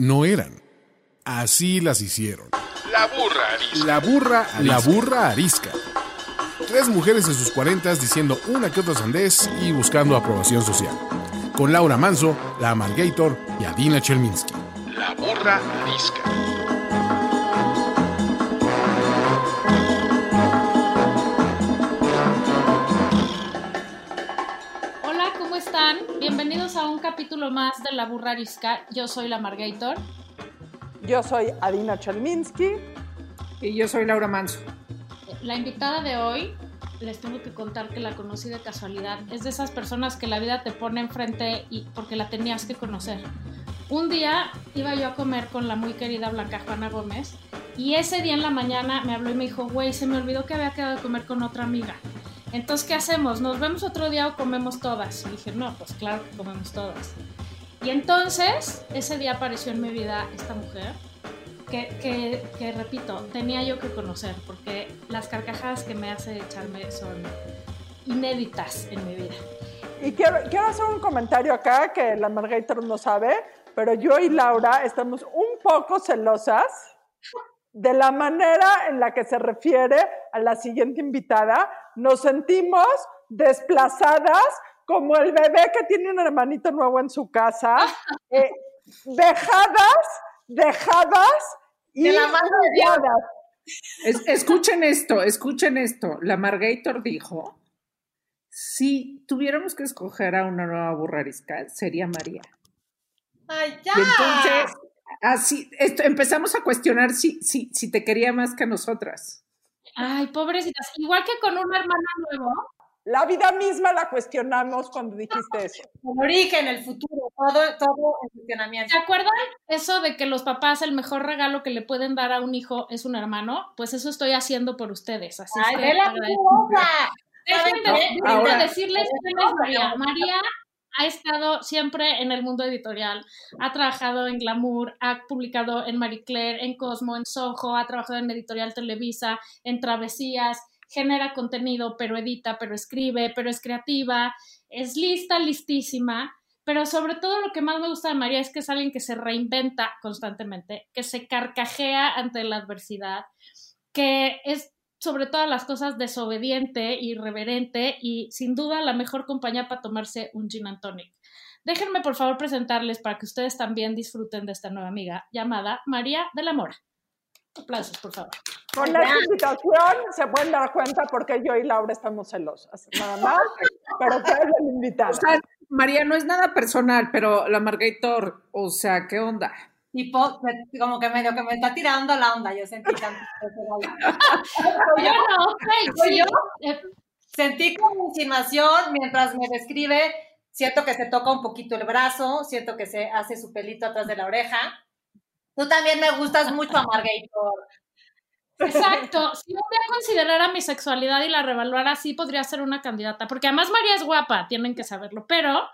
no eran. Así las hicieron. La burra arisca. La burra, la burra arisca. Tres mujeres de sus cuarentas diciendo una que otra sandez y buscando aprobación social. Con Laura Manso, la Amalgator y Adina Chelminsky. La burra arisca. Capítulo más de La Burra Arisca. Yo soy la Margator. Yo soy Adina Chelminsky. Y yo soy Laura Manso. La invitada de hoy, les tengo que contar que la conocí de casualidad. Es de esas personas que la vida te pone enfrente y porque la tenías que conocer. Un día iba yo a comer con la muy querida Blanca Juana Gómez y ese día en la mañana me habló y me dijo, güey, se me olvidó que había quedado de comer con otra amiga. Entonces, ¿qué hacemos? ¿Nos vemos otro día o comemos todas? Y dije, no, pues claro que comemos todas. Y entonces, ese día apareció en mi vida esta mujer que, que, que, repito, tenía yo que conocer, porque las carcajadas que me hace echarme son inéditas en mi vida. Y quiero, quiero hacer un comentario acá que la Margator no sabe, pero yo y Laura estamos un poco celosas de la manera en la que se refiere a la siguiente invitada. Nos sentimos desplazadas como el bebé que tiene un hermanito nuevo en su casa, eh, dejadas, dejadas y de la mano de es, escuchen esto, escuchen esto. La Margator dijo, si tuviéramos que escoger a una nueva burrarisca, sería María. ¡Ay, ya! Y entonces, así, esto, empezamos a cuestionar si, si, si te quería más que a nosotras. Ay, pobrecitas. Igual que con un hermano nuevo, la vida misma la cuestionamos cuando dijiste eso. El origen, el futuro, todo, todo el cuestionamiento. ¿Se acuerdan eso de que los papás el mejor regalo que le pueden dar a un hijo es un hermano? Pues eso estoy haciendo por ustedes. Así ¡Ay, que de la Déjenme, déjenme decirles quién es María. María ha estado siempre en el mundo editorial, ha trabajado en Glamour, ha publicado en Marie Claire, en Cosmo, en Soho, ha trabajado en Editorial Televisa, en Travesías, genera contenido, pero edita, pero escribe, pero es creativa, es lista, listísima, pero sobre todo lo que más me gusta de María es que es alguien que se reinventa constantemente, que se carcajea ante la adversidad, que es sobre todas las cosas desobediente, irreverente y sin duda la mejor compañía para tomarse un gin and tonic. Déjenme por favor presentarles para que ustedes también disfruten de esta nueva amiga llamada María de la Mora. Aplausos, por favor. Con esta invitación se pueden dar cuenta porque yo y Laura estamos celosas, nada más, pero que es el invitado. O sea, María, no es nada personal, pero la Margator, o sea, ¿qué onda? Tipo, como que medio que me está tirando la onda, yo sentí tanto. yo no, okay, yo sentí como insinuación mientras me describe, siento que se toca un poquito el brazo, siento que se hace su pelito atrás de la oreja. Tú también me gustas mucho, Margator. Exacto. Si un día considerara mi sexualidad y la revaluara así, podría ser una candidata. Porque además María es guapa, tienen que saberlo. Pero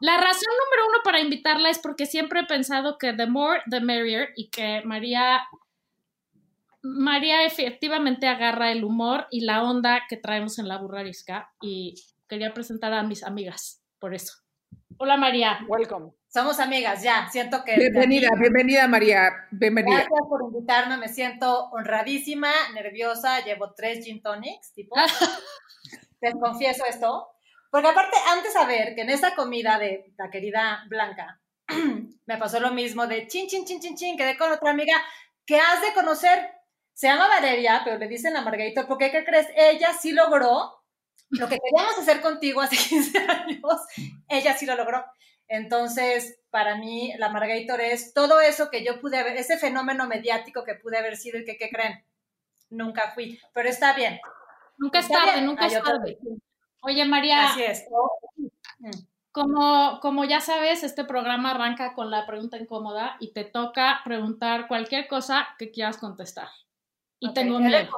la razón número uno para invitarla es porque siempre he pensado que the more, the merrier. Y que María. María efectivamente agarra el humor y la onda que traemos en la burrarisca. Y quería presentar a mis amigas, por eso. Hola María. Welcome. Somos amigas, ya. Siento que. Bienvenida, bienvenida, María. Bienvenida. Gracias por invitarme. Me siento honradísima, nerviosa. Llevo tres gin tonics, tipo. Te confieso esto. Porque aparte, antes de saber que en esa comida de la querida Blanca, me pasó lo mismo de chin, chin, chin, chin, chin. Quedé con otra amiga que has de conocer. Se llama Valeria, pero le dicen a Margarito, porque ¿qué crees? Ella sí logró lo que queríamos hacer contigo hace 15 años. Ella sí lo logró. Entonces, para mí, la Margator es todo eso que yo pude haber, ese fenómeno mediático que pude haber sido y que, ¿qué creen? Nunca fui, pero está bien. Nunca es tarde, nunca es tarde. Oye, María. Así es. Como, como ya sabes, este programa arranca con la pregunta incómoda y te toca preguntar cualquier cosa que quieras contestar. Y okay, tengo miedo.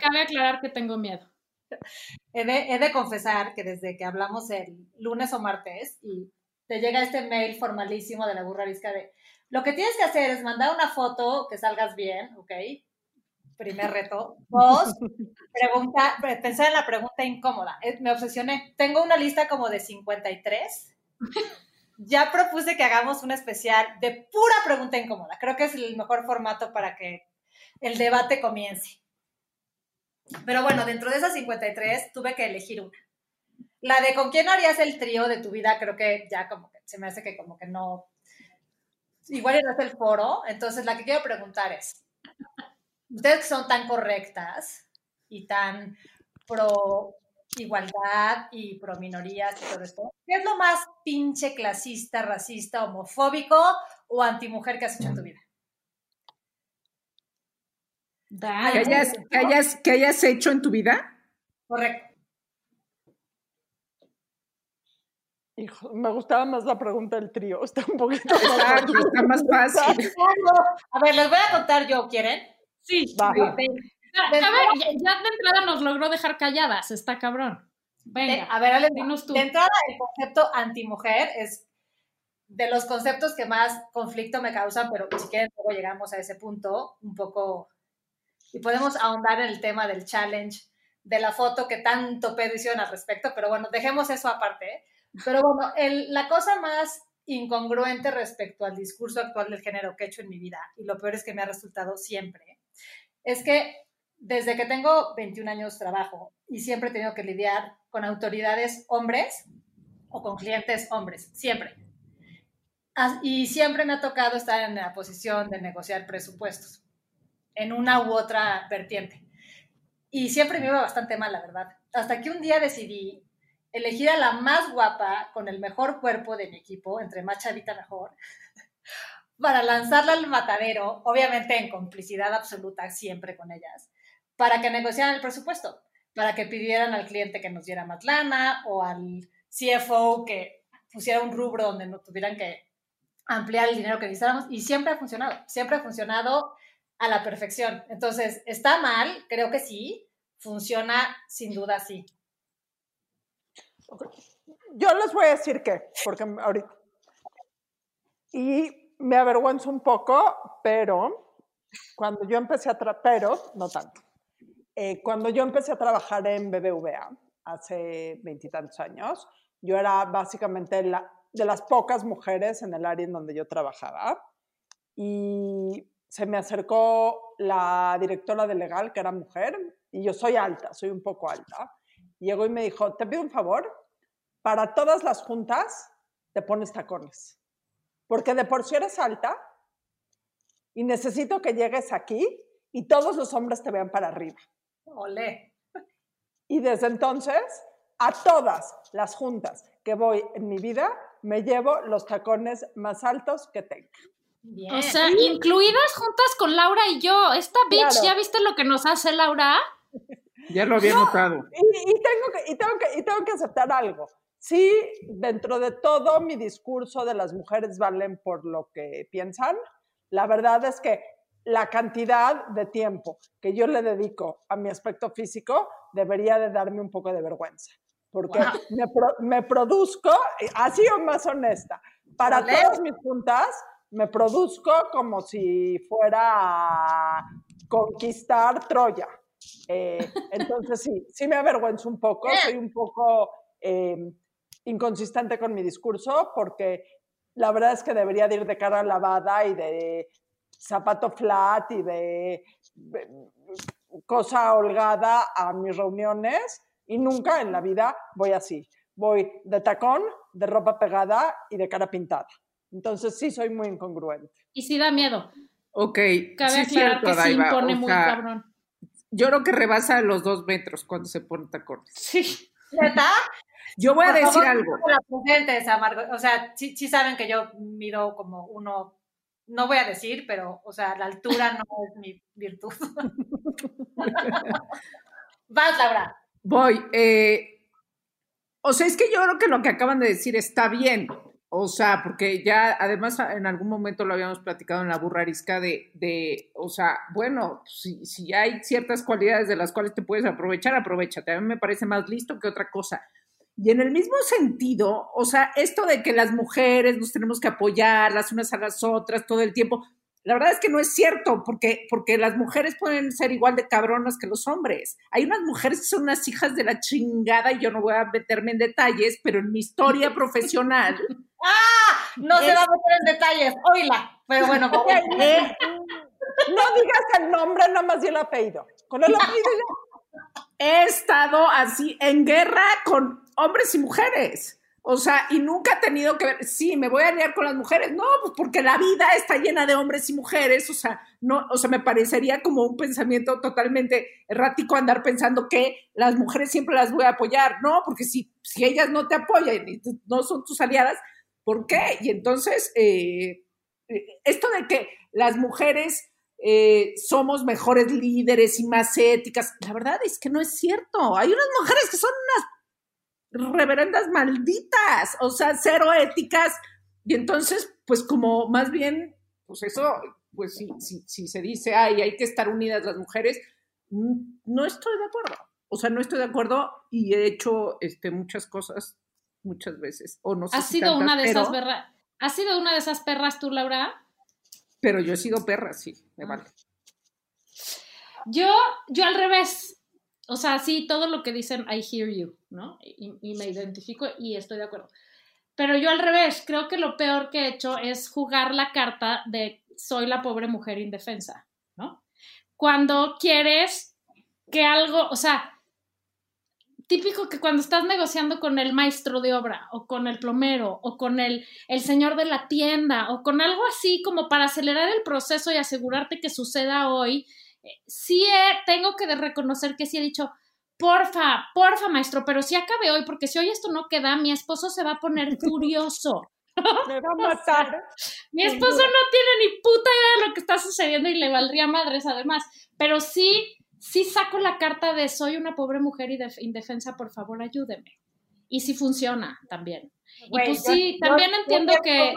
Cabe aclarar que tengo miedo. He de, confesar que desde que hablamos el lunes o martes y te llega este mail formalísimo de la burra arisca de lo que tienes que hacer es mandar una foto que salgas bien, ¿ok? Primer reto. Dos, pregunta, pensar en la pregunta incómoda. Me obsesioné. Tengo una lista como de 53 ya propuse que hagamos un especial de pura pregunta incómoda. Creo que es el mejor formato para que el debate comience. Pero bueno, dentro de esas 53 tuve que elegir una. La de con quién harías el trío de tu vida, creo que ya como que se me hace que como que no, igual no es el foro. Entonces la que quiero preguntar es, ustedes que son tan correctas y tan pro igualdad y pro minorías y todo esto, ¿qué es lo más pinche clasista, racista, homofóbico o antimujer que has hecho en tu vida? ¿Que hayas, que, hayas, ¿Que hayas hecho en tu vida? Correcto. Hijo, me gustaba más la pregunta del trío. Está un poquito Exacto, está más fácil. A ver, les voy a contar yo, ¿quieren? Sí. Va. A ver, ya, de entrada nos logró dejar calladas, está cabrón. Venga, a ver, dinos tú. De entrada, el concepto antimujer es de los conceptos que más conflicto me causan, pero si quieren, luego llegamos a ese punto un poco y podemos ahondar en el tema del challenge, de la foto que tanto pedo hicieron al respecto, pero bueno, dejemos eso aparte. Pero bueno, la cosa más incongruente respecto al discurso actual del género que he hecho en mi vida, y lo peor es que me ha resultado siempre, es que desde que tengo 21 años trabajo y siempre he tenido que lidiar con autoridades hombres o con clientes hombres, siempre. Y siempre me ha tocado estar en la posición de negociar presupuestos en una u otra vertiente. Y siempre me iba bastante mal, la verdad. Hasta que un día decidí elegir a la más guapa con el mejor cuerpo de mi equipo, entre más chavita mejor, para lanzarla al matadero, obviamente en complicidad absoluta siempre con ellas, para que negociaran el presupuesto, para que pidieran al cliente que nos diera más lana o al CFO que pusiera un rubro donde no tuvieran que ampliar el dinero que necesitáramos y siempre ha funcionado, siempre ha funcionado a la perfección. Entonces, ¿está mal? Creo que sí. Funciona sin duda sí. Yo les voy a decir que, porque ahorita... Y me avergüenzo un poco, pero cuando yo empecé a trabajar, pero no tanto. Eh, cuando yo empecé a trabajar en BBVA hace veintitantos años, yo era básicamente la, de las pocas mujeres en el área en donde yo trabajaba. Y se me acercó la directora de legal, que era mujer, y yo soy alta, soy un poco alta. Llegó y me dijo, te pido un favor, para todas las juntas te pones tacones, porque de por sí eres alta y necesito que llegues aquí y todos los hombres te vean para arriba. Olé. Y desde entonces, a todas las juntas que voy en mi vida, me llevo los tacones más altos que tenga. O sea, incluidas juntas con Laura y yo. Esta bitch, ¿ya viste lo que nos hace Laura? Ya lo había notado. Y, tengo que, y, tengo que, y tengo que aceptar algo. Sí, dentro de todo mi discurso de las mujeres valen por lo que piensan, la verdad es que la cantidad de tiempo que yo le dedico a mi aspecto físico debería de darme un poco de vergüenza, porque me, me, produzco, así o más honesta, para todas mis juntas me produzco como si fuera a conquistar Troya. Eh, entonces sí, sí me avergüenzo un poco, soy un poco em, inconsistente con mi discurso porque la verdad es que debería de ir de cara lavada y de zapato flat y de cosa holgada a mis reuniones y nunca en la vida voy así. Voy de tacón, de ropa pegada y de cara pintada. Entonces sí soy muy incongruente. Y sí da miedo. Ok. Cabe aclarar que se impone muy cabrón. Yo creo que rebasa los dos metros cuando se pone tacones. Sí. ¿Verdad? Yo voy a decir algo. o sea, sí, sí, saben que yo mido como uno, no voy a decir, pero, o sea, la altura no es mi virtud. Vas, Laura. Voy. Eh, o sea, es que yo creo que lo que acaban de decir está bien. O sea, porque ya además en algún momento lo habíamos platicado en la burrarisca de, de o sea, bueno, si, si, hay ciertas cualidades de las cuales te puedes aprovechar, aprovechate. A mí me parece más listo que otra cosa. Y en el mismo sentido, o sea, esto de que las mujeres nos tenemos que apoyar las unas a las otras todo el tiempo, la verdad es que no es cierto, porque, porque las mujeres pueden ser igual de cabronas que los hombres. Hay unas mujeres que son unas hijas de la chingada y yo no voy a meterme en detalles, pero en mi historia profesional, No se va a meter en detalles, oíla. Pero bueno, no digas el nombre, nada más di el apellido. Con el apellido He estado así en guerra con hombres y mujeres. O sea, y nunca he tenido que ver, sí, me voy a aliar con las mujeres. No, pues porque la vida está llena de hombres y mujeres. O sea, no, o sea, me parecería como un pensamiento totalmente errático andar pensando que las mujeres siempre las voy a apoyar. No, porque si, si ellas no te apoyan y no son tus aliadas, ¿por qué? Y entonces, eh, esto de que las mujeres eh, somos mejores líderes y más éticas, la verdad es que no es cierto. Hay unas mujeres que son unas reverendas malditas, o sea, cero éticas. Y entonces, pues como más bien, pues eso, pues si, si, se dice, ay, hay que estar unidas las mujeres, no estoy de acuerdo. O sea, no estoy de acuerdo y he hecho este, muchas cosas muchas veces. O no sé ¿Has sido una de esas perras? ¿Has sido una de esas perras tú, Laura? Pero yo he sido perra, sí, me ah. vale. Yo, yo al revés. O sea, sí, todo lo que dicen, I hear you, ¿no? Y, me identifico y estoy de acuerdo. Pero yo al revés, creo que lo peor que he hecho es jugar la carta de soy la pobre mujer indefensa, ¿no? Cuando quieres que algo, o sea, típico que cuando estás negociando con el maestro de obra o con el plomero o con el, el señor de la tienda o con algo así como para acelerar el proceso y asegurarte que suceda hoy, sí tengo que reconocer que sí he dicho, porfa, porfa, maestro, pero si acabe hoy, porque si hoy esto no queda, mi esposo se va a poner furioso. Me va a matar. mi esposo no tiene ni puta idea de lo que está sucediendo y le valdría madres además, pero sí, sí saco la carta de soy una pobre mujer y indefensa, por favor, ayúdeme. Y sí funciona también. y pues sí, también entiendo que...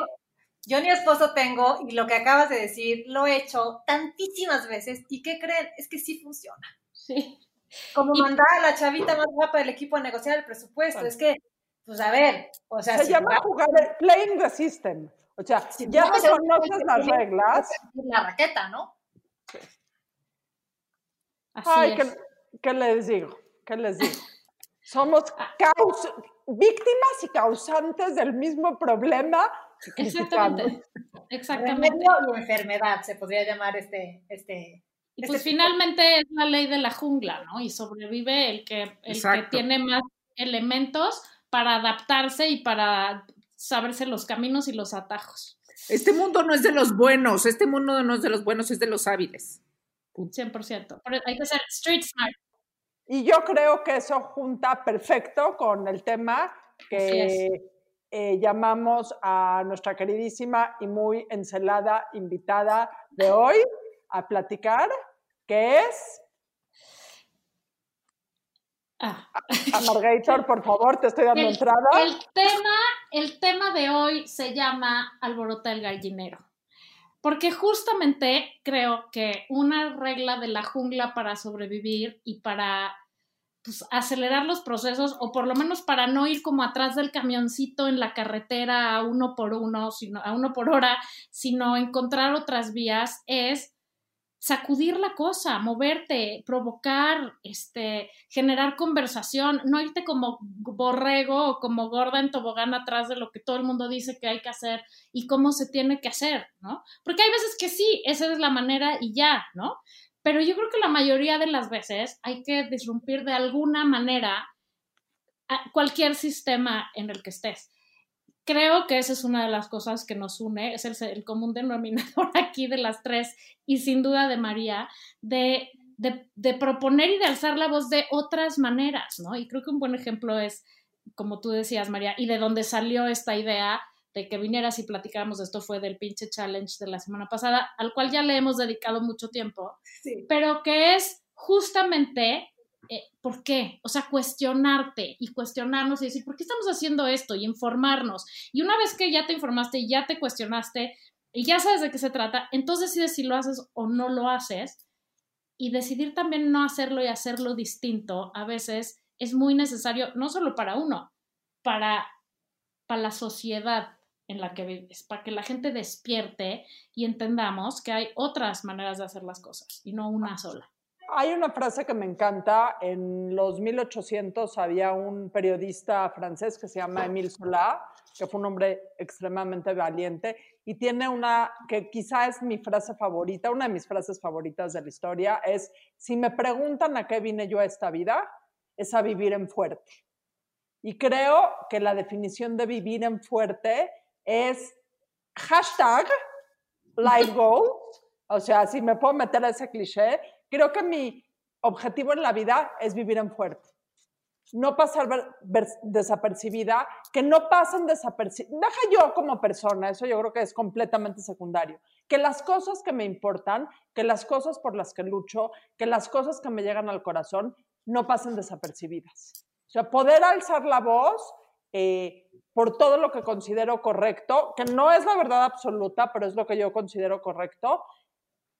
Yo ni esposo tengo y lo que acabas de decir lo he hecho tantísimas veces y ¿qué creen? Es que sí funciona. Sí. Como mandar a la chavita más guapa del equipo a negociar el presupuesto. Es que, pues a ver, o sea... Se llama jugar playing the system. O sea, si ya no conoces las reglas... La raqueta, ¿no? Sí. Ay, ¿qué, ¿qué, les digo? ¿Qué les digo? Somos ah. víctimas y causantes del mismo problema Exactamente. Exactamente. y enfermedad se podría llamar este. este y este pues finalmente es la ley de la jungla, ¿no? Y sobrevive el que, el que tiene más elementos para adaptarse y para saberse los caminos y los atajos. Este mundo no es de los buenos, este mundo no es de los buenos, es de los hábiles. 100%. Hay que ser street smart. Y yo creo que eso junta perfecto con el tema que eh, llamamos a nuestra queridísima y muy encelada invitada de hoy a platicar, que es... Ah. A, Margator, por favor, te estoy dando entrada. El tema, el tema de hoy se llama Alborota el gallinero. Porque justamente creo que una regla de la jungla para sobrevivir y para pues, acelerar los procesos o por lo menos para no ir como atrás del camioncito en la carretera a uno por uno, sino a uno por hora, sino encontrar otras vías es sacudir la cosa, moverte, provocar, este, generar conversación, no irte como borrego o como gorda en tobogán atrás de lo que todo el mundo dice que hay que hacer y cómo se tiene que hacer, ¿no? Porque hay veces que sí, esa es la manera y ya, ¿no? Pero yo creo que la mayoría de las veces hay que disrumpir de alguna manera cualquier sistema en el que estés. Creo que esa es una de las cosas que nos une, es el, común denominador aquí de las tres y sin duda de María, de, de, de, proponer y de alzar la voz de otras maneras, ¿no? Y creo que un buen ejemplo es, como tú decías, María, y de dónde salió esta idea de que vinieras y platicáramos de esto fue del pinche challenge de la semana pasada, al cual ya le hemos dedicado mucho tiempo, pero que es justamente eh, ¿por qué? O sea, cuestionarte y cuestionarnos y decir, ¿por qué estamos haciendo esto? Y informarnos. Y una vez que ya te informaste y ya te cuestionaste y ya sabes de qué se trata, entonces decides si lo haces o no lo haces. Y decidir también no hacerlo y hacerlo distinto a veces es muy necesario, no solo para uno, para, para la sociedad en la que vives, para que la gente despierte y entendamos que hay otras maneras de hacer las cosas y no una sola. Hay una frase que me encanta. En los 1800 había un periodista francés que se llama Émile Zola, que fue un hombre extremadamente valiente y tiene una que quizá es mi frase favorita, una de mis frases favoritas de la historia, es, si me preguntan a qué vine yo a esta vida, es a vivir en fuerte. Y creo que la definición de vivir en fuerte es hashtag life goal, o sea, si me puedo meter a ese cliché, creo que mi objetivo en la vida es vivir en fuerte no pasar desapercibida, que no pasen desapercibidas. Deja yo como persona, eso yo creo que es completamente secundario. Que las cosas que me importan, que las cosas por las que lucho, que las cosas que me llegan al corazón, no pasen desapercibidas. O sea, poder alzar la voz eh, por todo lo que considero correcto, que no es la verdad absoluta, pero es lo que yo considero correcto,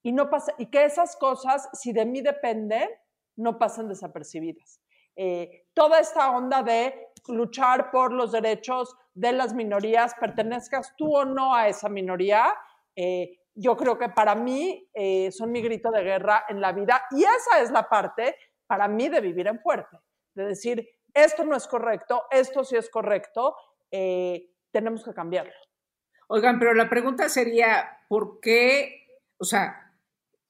y, no pasa, y que esas cosas, si de mí dependen, no pasen desapercibidas. Eh, toda esta onda de luchar por los derechos de las minorías, pertenezcas tú o no a esa minoría, eh, yo creo que para mí eh, son mi grito de guerra en la vida y esa es la parte para mí de vivir en fuerte, de decir, esto no es correcto, esto sí es correcto, tenemos que cambiarlo. Oigan, pero la pregunta sería, ¿por qué, o sea,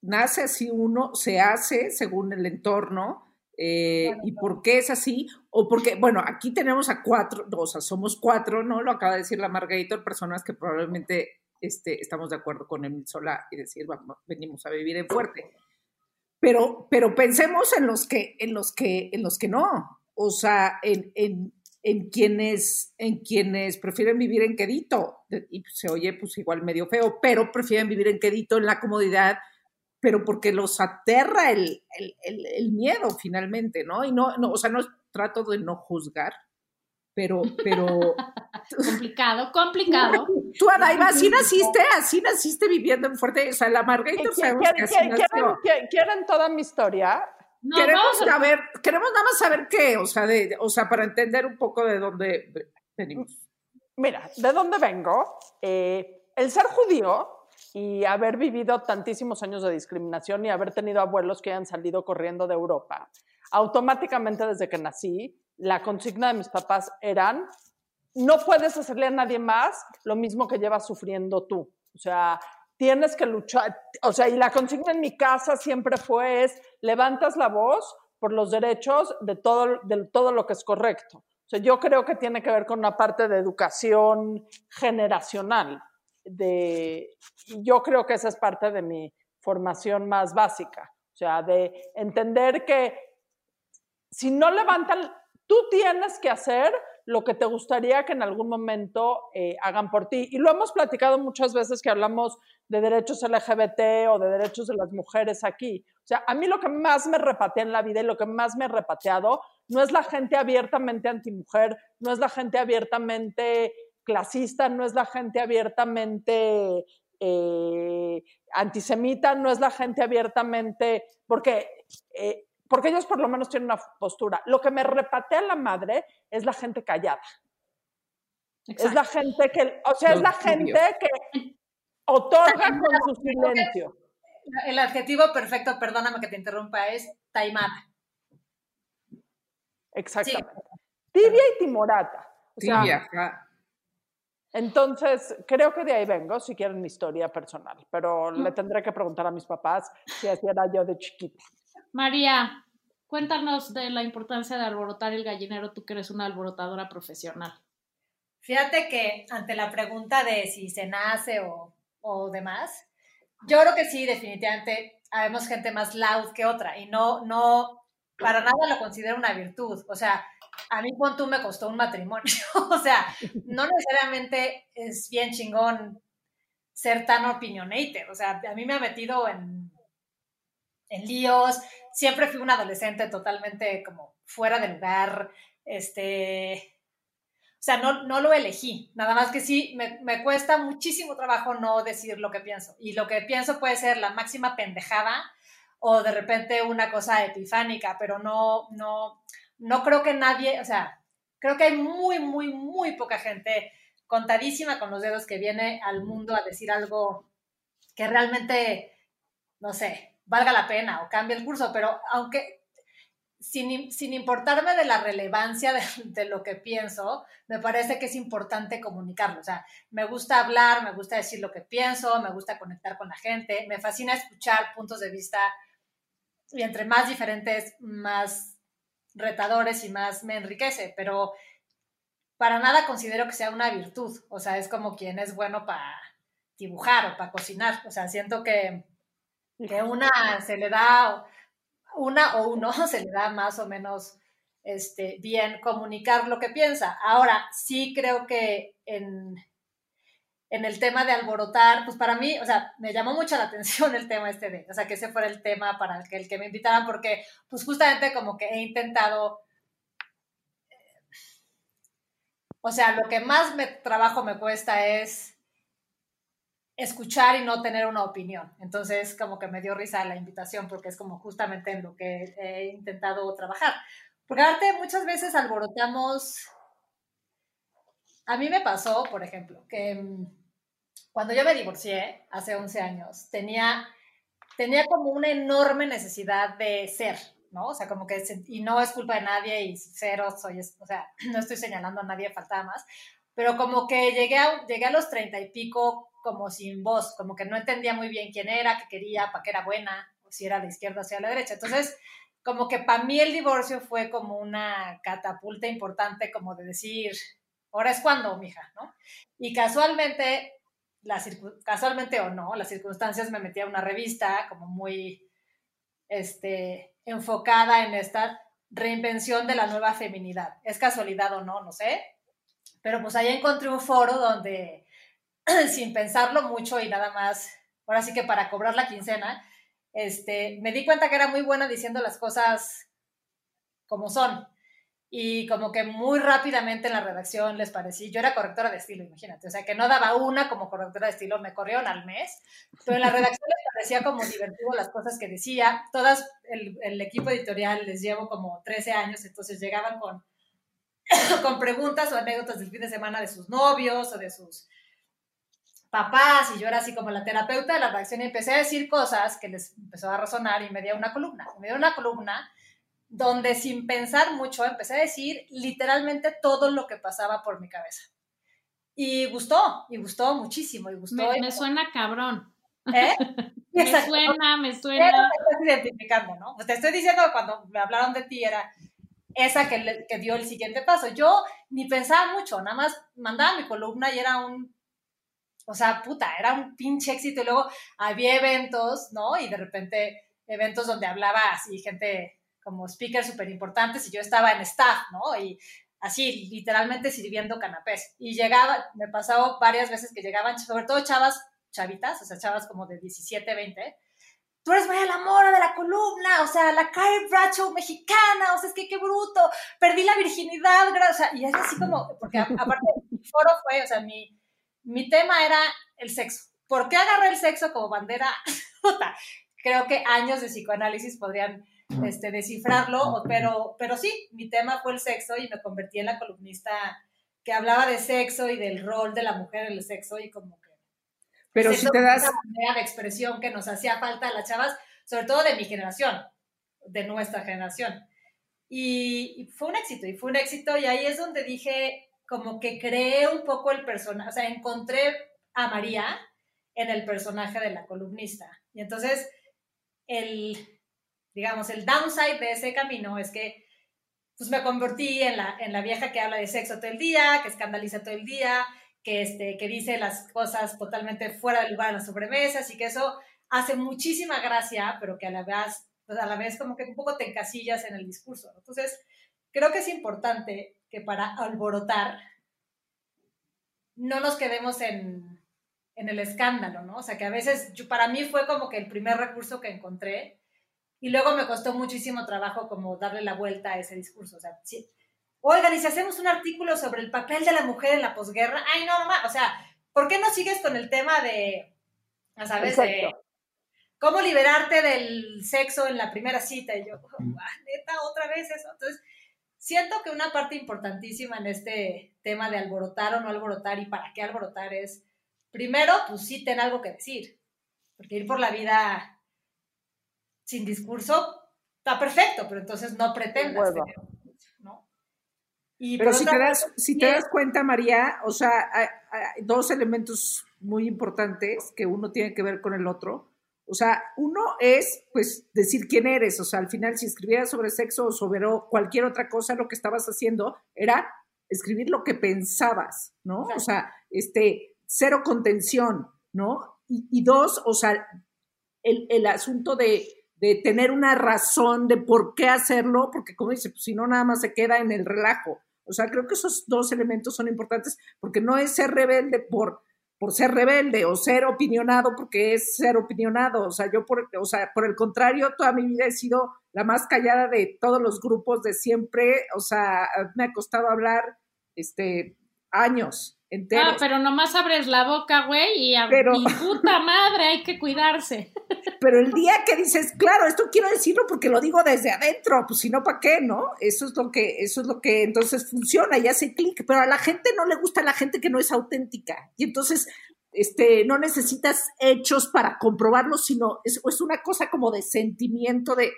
nace así uno, se hace según el entorno, eh, ¿Y por qué es así? O porque, bueno, aquí tenemos a cuatro, o sea, somos cuatro, ¿no? Lo acaba de decir la Margarita, personas que probablemente este, estamos de acuerdo con el Sola y decir, vamos, venimos a vivir en fuerte. Pero, pero pensemos en los que, en los que, en los que no. O sea, en, en, en quienes, en quienes prefieren vivir en quedito. Y se oye pues igual medio feo, pero prefieren vivir en quedito, en la comodidad, pero porque los aterra el, miedo finalmente, ¿no? Y no, no, o sea, no trato de no juzgar, pero, pero... complicado, complicado. Tú, Adaiva, así naciste, así naciste viviendo en Fuerte, o sea, la Margarita sabemos que así ¿quieren, ¿Quieren toda mi historia? Queremos saber, queremos nada más saber qué, o sea, de, o sea, para entender un poco de dónde venimos. Mira, ¿de dónde vengo? Eh, el ser judío y haber vivido tantísimos años de discriminación y haber tenido abuelos que hayan salido corriendo de Europa, automáticamente desde que nací, la consigna de mis papás eran, no puedes hacerle a nadie más lo mismo que llevas sufriendo tú. O sea, tienes que luchar, o sea, y la consigna en mi casa siempre fue es, levantas la voz por los derechos de todo, de todo lo que es correcto. O sea, yo creo que tiene que ver con una parte de educación generacional de, yo creo que esa es parte de mi formación más básica, o sea, de entender que si no levantan, tú tienes que hacer lo que te gustaría que en algún momento eh, hagan por ti. Y lo hemos platicado muchas veces que hablamos de derechos LGBT o de derechos de las mujeres aquí. O sea, a mí lo que más me repatea en la vida y lo que más me ha repateado no es la gente abiertamente antimujer, no es la gente abiertamente clasista, no es la gente abiertamente eh, antisemita, no es la gente abiertamente, porque, eh, porque ellos por lo menos tienen una postura. Lo que me repatea la madre es la gente callada. Es la gente que, o sea, es la gente que otorga con su silencio. El adjetivo perfecto, perdóname que te interrumpa, es taimada. Exactamente. Tibia y timorata. Tibia, entonces, creo que de ahí vengo, si quieren mi historia personal, pero le tendré que preguntar a mis papás si así era yo de chiquita. María, cuéntanos de la importancia de alborotar el gallinero, tú que eres una alborotadora profesional. Fíjate que ante la pregunta de si se nace o, o demás, yo creo que sí, definitivamente, habemos gente más loud que otra y no, no, para nada lo considero una virtud. O sea, a mí pon tú me costó un matrimonio. o sea, no necesariamente es bien chingón ser tan opinionated. O sea, a mí me ha metido en, en líos. Siempre fui una adolescente totalmente como fuera de lugar. Este. O sea, no, no lo elegí. Nada más que sí, me, me cuesta muchísimo trabajo no decir lo que pienso. Y lo que pienso puede ser la máxima pendejada o de repente una cosa epifánica, pero no, no, no creo que nadie, o sea, creo que hay muy, muy, muy poca gente contadísima con los dedos que viene al mundo a decir algo que realmente, no sé, valga la pena o cambie el curso, pero aunque sin, sin importarme de la relevancia de, de, lo que pienso, me parece que es importante comunicarlo. O sea, me gusta hablar, me gusta decir lo que pienso, me gusta conectar con la gente, me fascina escuchar puntos de vista y entre más diferentes, más retadores y más me enriquece, pero para nada considero que sea una virtud. O sea, es como quien es bueno para dibujar o para cocinar. O sea, siento que, que una se le da una o uno se le da más o menos este, bien comunicar lo que piensa. Ahora, sí creo que en, en el tema de alborotar, pues para mí, o sea, me llamó mucho la atención el tema este de, o sea, que ese fuera el tema para el que, el que me invitaran, porque pues justamente como que he intentado, o sea, lo que más me trabajo me cuesta es escuchar y no tener una opinión. Entonces, como que me dio risa la invitación porque es como justamente en lo que he intentado trabajar. Porque aparte muchas veces alborotamos... A mí me pasó, por ejemplo, que mm, cuando yo me divorcié hace 11 años, tenía, tenía como una enorme necesidad de ser, ¿no? O sea, como que, y no es culpa de nadie y cero soy, o sea, no estoy señalando a nadie, faltaba más, pero como que llegué a, llegué a los 30 y pico como sin voz, como que no entendía muy bien quién era, qué quería, para qué era buena, si era de izquierda o hacia la derecha. Entonces, como que para mí el divorcio fue como una catapulta importante, como de decir, ahora es cuando, mija, ¿no? Y casualmente, la casualmente o no, las circunstancias me metí a una revista como muy este, enfocada en esta reinvención de la nueva feminidad. ¿Es casualidad o no? No sé. Pero pues ahí encontré un foro donde sin pensarlo mucho y nada más, ahora sí que para cobrar la quincena, este, me di cuenta que era muy buena diciendo las cosas como son. Y como que muy rápidamente en la redacción les parecí, yo era correctora de estilo, imagínate, o sea, que no daba una como correctora de estilo, me corrieron al mes, pero en la redacción les parecía como divertido las cosas que decía, todas, el, el equipo editorial les llevo como 13 años, entonces llegaban con, con preguntas o anécdotas del fin de semana de sus novios o de sus papás y yo era así como la terapeuta de la reacción y empecé a decir cosas que les empezó a resonar y me dio una columna. Me dio una columna donde sin pensar mucho empecé a decir literalmente todo lo que pasaba por mi cabeza. Y gustó, y gustó muchísimo, y gustó. Me, suena cabrón. ¿Eh? me suena, me suena. Me estás identificando, ¿no? te estoy diciendo que cuando me hablaron de ti era esa que, que dio el siguiente paso. Yo ni pensaba mucho, nada más mandaba mi columna y era un o sea, puta, era un pinche éxito. Y luego había eventos, ¿no? Y de repente eventos donde hablaba así gente como speakers súper importantes y yo estaba en staff, ¿no? Y así, literalmente sirviendo canapés. Y llegaba, me pasaba varias veces que llegaban, sobre todo chavas, chavitas, o sea, chavas como de 17, 20, tú eres María la Mora de la columna, o sea, la Carrie Bradshaw mexicana, o sea, es que qué bruto, perdí la virginidad, o sea, y es así como, porque aparte, el foro fue, o sea, mi, mi tema era el sexo. ¿Por qué agarré el sexo como bandera? Creo que años de psicoanálisis podrían este, descifrarlo, pero, pero sí, mi tema fue el sexo y me convertí en la columnista que hablaba de sexo y del rol de la mujer en el sexo y como. Pero si te das... Una manera de expresión que nos hacía falta a las chavas, sobre todo de mi generación, de nuestra generación. Y, y fue un éxito, y fue un éxito, y ahí es donde dije, como que creé un poco el personaje, o sea, encontré a María en el personaje de la columnista. Y entonces, el, digamos, el downside de ese camino es que pues me convertí en la, en la vieja que habla de sexo todo el día, que escandaliza todo el día, que, este, que dice las cosas totalmente fuera de lugar en las sobremesas y que eso hace muchísima gracia, pero que a la vez, pues a la vez como que un poco te encasillas en el discurso. Entonces, creo que es importante que para alborotar no nos quedemos en, el escándalo, ¿no? O sea, que a veces para mí fue como que el primer recurso que encontré y luego me costó muchísimo trabajo como darle la vuelta a ese discurso. O sea, sí. Oigan, y si hacemos un artículo sobre el papel de la mujer en la posguerra, ay, no, no, o sea, ¿por qué no sigues con el tema de, ¿sabes? De cómo liberarte del sexo en la primera cita. Y yo, ah, neta, otra vez eso. Entonces, siento que una parte importantísima en este tema de alborotar o no alborotar y para qué alborotar es, primero, pues sí, ten algo que decir, porque ir por la vida sin discurso, está perfecto, pero entonces no pretendas tener un discurso, ¿no? Pero si te, das, si te das cuenta, María, o sea, hay, dos elementos muy importantes que uno tiene que ver con el otro. O sea, uno es, pues, decir quién eres. O sea, al final, si escribieras sobre sexo o sobre cualquier otra cosa, lo que estabas haciendo era escribir lo que pensabas, ¿no? O sea, este, cero contención, ¿no? Y, dos, o sea, el, el asunto de, de, tener una razón de por qué hacerlo, porque como dice, pues si no, nada más se queda en el relajo. O sea, creo que esos dos elementos son importantes porque no es ser rebelde por, por ser rebelde o ser opinionado porque es ser opinionado. O sea, yo por, o sea, por el contrario, toda mi vida he sido la más callada de todos los grupos de siempre. O sea, me ha costado hablar este, años. Enteros. Ah, pero nomás abres la boca, güey, y a pero, mi puta madre, hay que cuidarse. Pero el día que dices, claro, esto quiero decirlo porque lo digo desde adentro, pues si no, ¿para qué, no? Eso es lo que, eso es lo que entonces funciona y hace clic, pero a la gente no le gusta la gente que no es auténtica. Y entonces, este, no necesitas hechos para comprobarlo, sino es, es una cosa como de sentimiento de,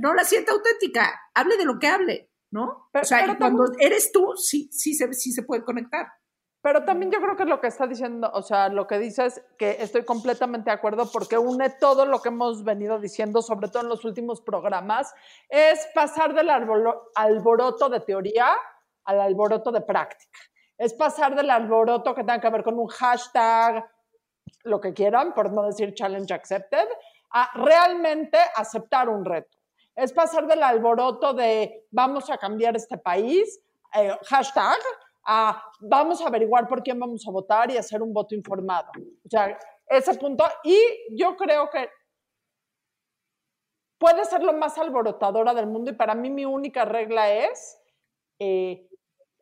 no la siente auténtica, hable de lo que hable, ¿no? o sea, cuando eres tú, sí, sí se, sí se puede conectar. Pero también yo creo que es lo que está diciendo, o sea, lo que dices, que estoy completamente de acuerdo porque une todo lo que hemos venido diciendo, sobre todo en los últimos programas, es pasar del alboroto de teoría al alboroto de práctica. Es pasar del alboroto que tenga que ver con un hashtag, lo que quieran, por no decir challenge accepted, a realmente aceptar un reto. Es pasar del alboroto de vamos a cambiar este país, eh, hashtag, a vamos a averiguar por quién vamos a votar y hacer un voto informado. O sea, ese punto. Y yo creo que puede ser lo más alborotadora del mundo y para mí mi única regla es eh,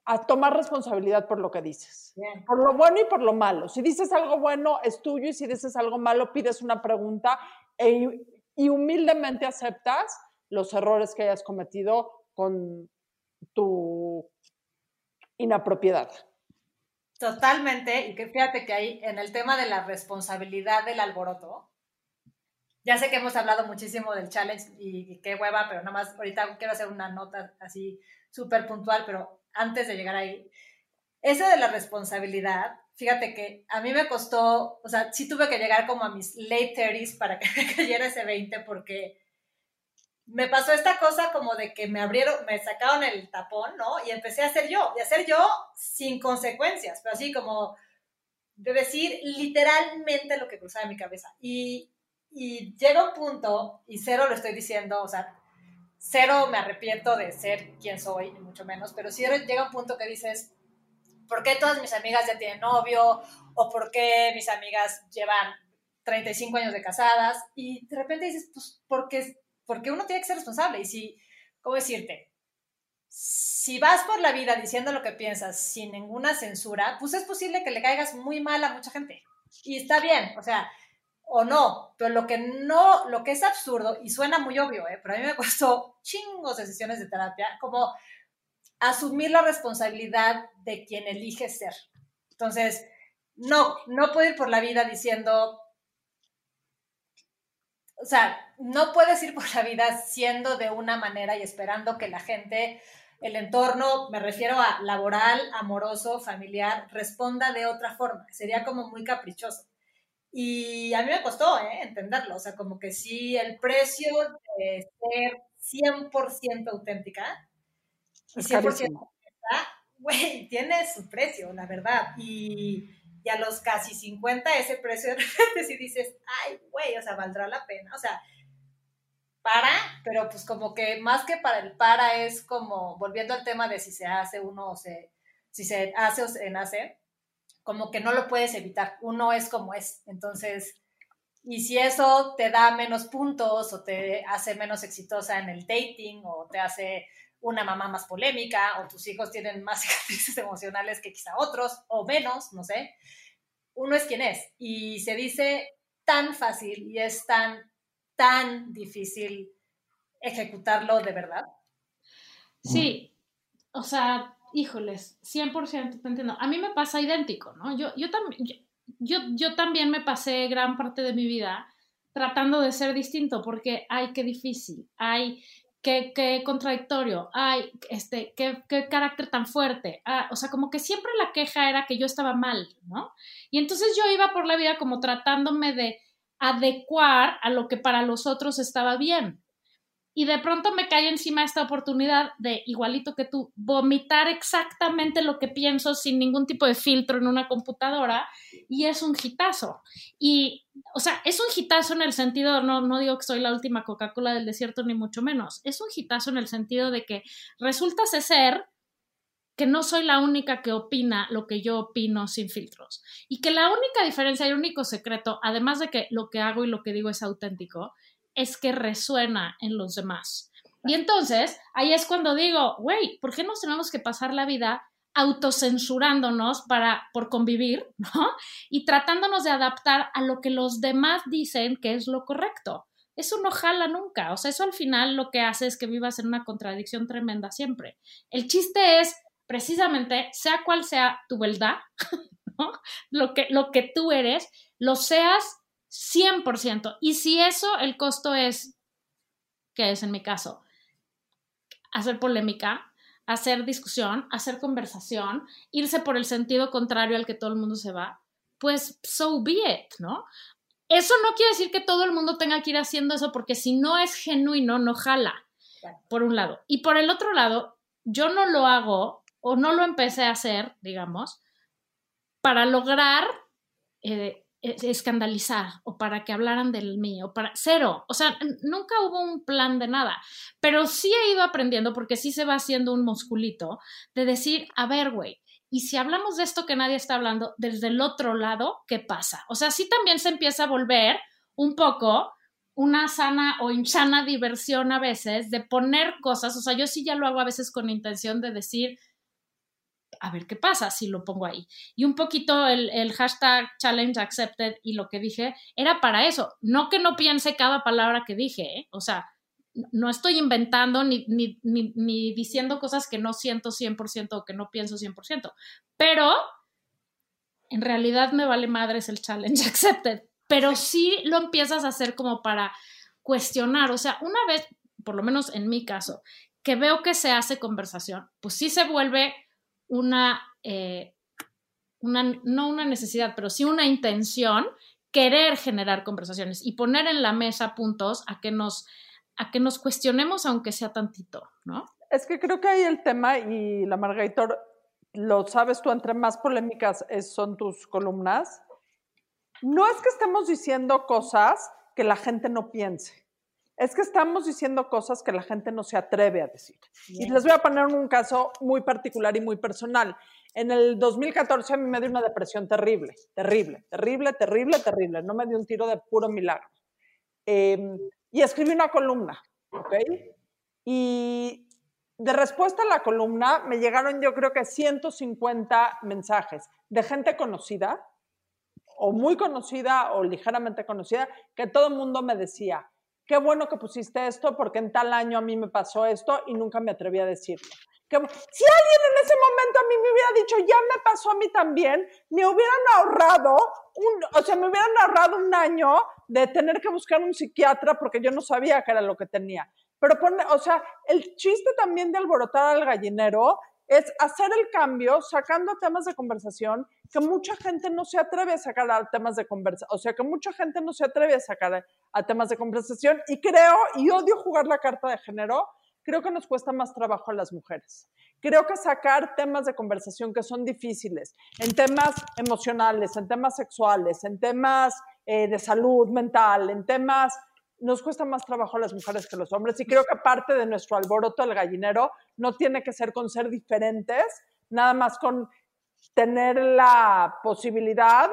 a tomar responsabilidad por lo que dices. Por lo bueno y por lo malo. Si dices algo bueno, es tuyo y si dices algo malo, pides una pregunta e, y humildemente aceptas los errores que hayas cometido con tu inapropiedad. Totalmente, y que fíjate que ahí en el tema de la responsabilidad del alboroto, ya sé que hemos hablado muchísimo del challenge y, qué hueva, pero nada más ahorita quiero hacer una nota así súper puntual, pero antes de llegar ahí, eso de la responsabilidad, fíjate que a mí me costó, o sea, sí tuve que llegar como a mis late 30s para que me cayera ese 20 porque me pasó esta cosa como de que me abrieron, me sacaron el tapón, ¿no? Y empecé a hacer yo, y hacer yo sin consecuencias, pero así como de decir literalmente lo que cruzaba en mi cabeza. Y, y llega un punto, y cero lo estoy diciendo, o sea, cero me arrepiento de ser quien soy, ni mucho menos, pero sí llega un punto que dices, ¿por qué todas mis amigas ya tienen novio? ¿O por qué mis amigas llevan 35 años de casadas? Y de repente dices, pues porque porque uno tiene que ser responsable. Y si, ¿cómo decirte? Si vas por la vida diciendo lo que piensas sin ninguna censura, pues es posible que le caigas muy mal a mucha gente. Y está bien, o sea, o no, pero lo que no, lo que es absurdo, y suena muy obvio, ¿eh? pero a mí me costó chingos de sesiones de terapia, como asumir la responsabilidad de quien elige ser. Entonces, no, no puedo ir por la vida diciendo, o sea, no puedes ir por la vida siendo de una manera y esperando que la gente, el entorno, me refiero a laboral, amoroso, familiar, responda de otra forma. Sería como muy caprichoso. Y a mí me costó ¿eh? entenderlo, o sea, como que sí, el precio de ser 100% auténtica y 100% auténtica, güey, tiene su precio, la verdad. Y y a los casi 50 ese precio de si dices, ay, güey, o sea, valdrá la pena, o sea, para, pero pues como que más que para el para es como, volviendo al tema de si se hace uno o se, si se hace o se nace, como que no lo puedes evitar, uno es como es, entonces, y si eso te da menos puntos o te hace menos exitosa en el dating o te hace una mamá más polémica o tus hijos tienen más cicatrices emocionales que quizá otros o menos, no sé. Uno es quien es y se dice tan fácil y es tan, tan difícil ejecutarlo de verdad. Sí, o sea, híjoles, 100% te entiendo. A mí me pasa idéntico, ¿no? Yo, yo, también, yo, yo también me pasé gran parte de mi vida tratando de ser distinto, porque, ay, qué difícil, ay, qué, qué contradictorio, ay, este, qué, qué carácter tan fuerte. Ah, o sea, como que siempre la queja era que yo estaba mal, ¿no? Y entonces yo iba por la vida como tratándome de adecuar a lo que para los otros estaba bien y de pronto me cae encima esta oportunidad de, igualito que tú, vomitar exactamente lo que pienso sin ningún tipo de filtro en una computadora y es un hitazo. Y, o sea, es un hitazo en el sentido, no, no digo que soy la última Coca-Cola del desierto ni mucho menos, es un hitazo en el sentido de que resulta ser que no soy la única que opina lo que yo opino sin filtros. Y que la única diferencia y único secreto, además de que lo que hago y lo que digo es auténtico, es que resuena en los demás. Y entonces, ahí es cuando digo, güey, ¿por qué nos tenemos que pasar la vida autocensurándonos para, por convivir, ¿no? Y tratándonos de adaptar a lo que los demás dicen que es lo correcto. Eso no jala nunca. O sea, eso al final lo que hace es que vivas en una contradicción tremenda siempre. El chiste es, precisamente, sea cual sea tu verdad, ¿no? Lo que, lo que tú eres, lo seas 100%. Y si eso, el costo es, que es en mi caso, hacer polémica, hacer discusión, hacer conversación, irse por el sentido contrario al que todo el mundo se va, pues so be it, ¿no? Eso no quiere decir que todo el mundo tenga que ir haciendo eso, porque si no es genuino, no jala, por un lado. Y por el otro lado, yo no lo hago o no lo empecé a hacer, digamos, para lograr eh, escandalizar o para que hablaran del mío, para cero, o sea, nunca hubo un plan de nada, pero sí he ido aprendiendo porque sí se va haciendo un musculito de decir, a ver, güey, y si hablamos de esto que nadie está hablando desde el otro lado, ¿qué pasa? O sea, sí también se empieza a volver un poco una sana o insana diversión a veces de poner cosas, o sea, yo sí ya lo hago a veces con intención de decir, a ver qué pasa si lo pongo ahí. Y un poquito el, hashtag challenge accepted y lo que dije era para eso, no que no piense cada palabra que dije, ¿eh? o sea, no estoy inventando ni, ni, ni, diciendo cosas que no siento 100% o que no pienso 100%, pero en realidad me vale madres el challenge accepted, pero sí lo empiezas a hacer como para cuestionar, o sea, una vez, por lo menos en mi caso, que veo que se hace conversación, pues sí se vuelve una, eh, una, no una necesidad, pero sí una intención, querer generar conversaciones y poner en la mesa puntos a que nos, a que nos cuestionemos aunque sea tantito, ¿no? Es que creo que hay el tema y la Margator, lo sabes tú, entre más polémicas son tus columnas. No es que estemos diciendo cosas que la gente no piense es que estamos diciendo cosas que la gente no se atreve a decir. Y les voy a poner un caso muy particular y muy personal. En el 2014 a mí me dio una depresión terrible, terrible, terrible, terrible, terrible. No me dio un tiro de puro milagro. Em, y escribí una columna, ¿ok? Y de respuesta a la columna me llegaron yo creo que 150 mensajes de gente conocida o muy conocida o ligeramente conocida que todo el mundo me decía, qué bueno que pusiste esto porque en tal año a mí me pasó esto y nunca me atreví a decirlo. si alguien en ese momento a mí me hubiera dicho, ya me pasó a mí también, me hubieran ahorrado, un, o sea, me hubieran ahorrado un año de tener que buscar un psiquiatra porque yo no sabía qué era lo que tenía. Pero, pone, o sea, el chiste también de alborotar al gallinero es hacer el cambio sacando temas de conversación que mucha gente no se atreve a sacar a temas de conversación, o sea, que mucha gente no se atreve a sacar a, temas de conversación y creo, y odio jugar la carta de género, creo que nos cuesta más trabajo a las mujeres. Creo que sacar temas de conversación que son difíciles, en temas emocionales, en temas sexuales, en temas eh, de salud mental, en temas nos cuesta más trabajo a las mujeres que a los hombres y creo que parte de nuestro alboroto del gallinero no tiene que ser con ser diferentes, nada más con tener la posibilidad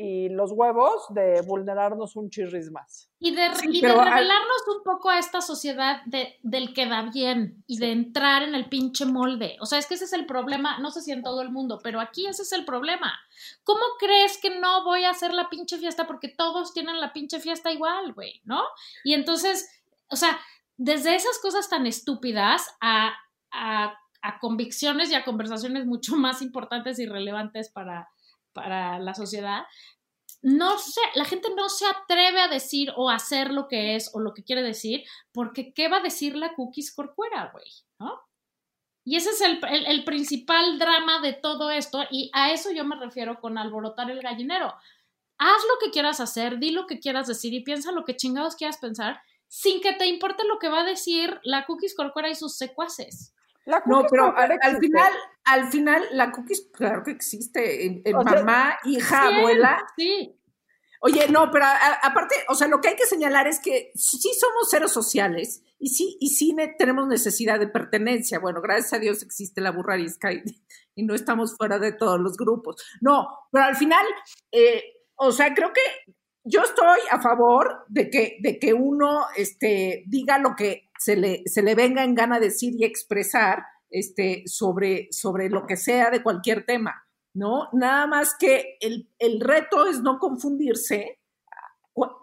y los huevos de vulnerarnos un chirris más. Y de, revelarnos un poco a esta sociedad de, del que da bien y de entrar en el pinche molde. O sea, es que ese es el problema, no sé si en todo el mundo, pero aquí ese es el problema. ¿Cómo crees que no voy a hacer la pinche fiesta? Porque todos tienen la pinche fiesta igual, güey, ¿no? Y entonces, o sea, desde esas cosas tan estúpidas a, a, a convicciones y a conversaciones mucho más importantes y relevantes para para la sociedad, no sé, la gente no se atreve a decir o hacer lo que es o lo que quiere decir, porque ¿qué va a decir la cookies corcuera, güey? ¿No? Y ese es el, el, principal drama de todo esto, y a eso yo me refiero con alborotar el gallinero. Haz lo que quieras hacer, di lo que quieras decir y piensa lo que chingados quieras pensar, sin que te importe lo que va a decir la cookies corcuera y sus secuaces. No, pero al, final, al final, la cookies, claro que existe, en, mamá, hija, abuela. Sí. Oye, no, pero aparte, o sea, lo que hay que señalar es que sí somos seres sociales y sí, y sí tenemos necesidad de pertenencia. Bueno, gracias a Dios existe la burrarisca y, y no estamos fuera de todos los grupos. No, pero al final, eh, o sea, creo que yo estoy a favor de que, de que uno este, diga lo que se le, se le venga en gana decir y expresar este, sobre, sobre lo que sea de cualquier tema. ¿no? Nada más que el, reto es no confundirse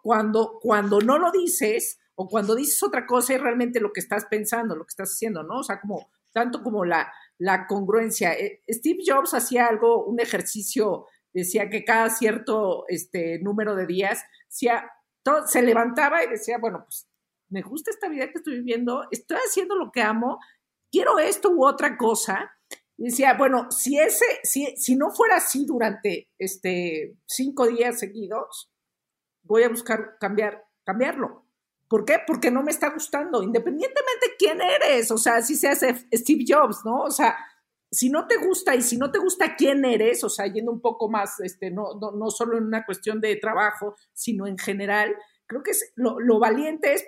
cuando, cuando no lo dices o cuando dices otra cosa y realmente lo que estás pensando, lo que estás haciendo, ¿no? O sea, como tanto como la, la congruencia. Eh, Steve Jobs hacía algo, un ejercicio, decía que cada cierto este, número de días se levantaba y decía, bueno, pues me gusta esta vida que estoy viviendo, estoy haciendo lo que amo, quiero esto u otra cosa, y decía, bueno, si ese, si, si no fuera así durante este cinco días seguidos, voy a buscar cambiar, cambiarlo. ¿Por qué? Porque no me está gustando, independientemente de quién eres, o sea, si seas Steve Jobs, ¿no? O sea, si no te gusta y si no te gusta quién eres, o sea, yendo un poco más, este, no, no, no solo en una cuestión de trabajo, sino en general, creo que es, lo, lo valiente es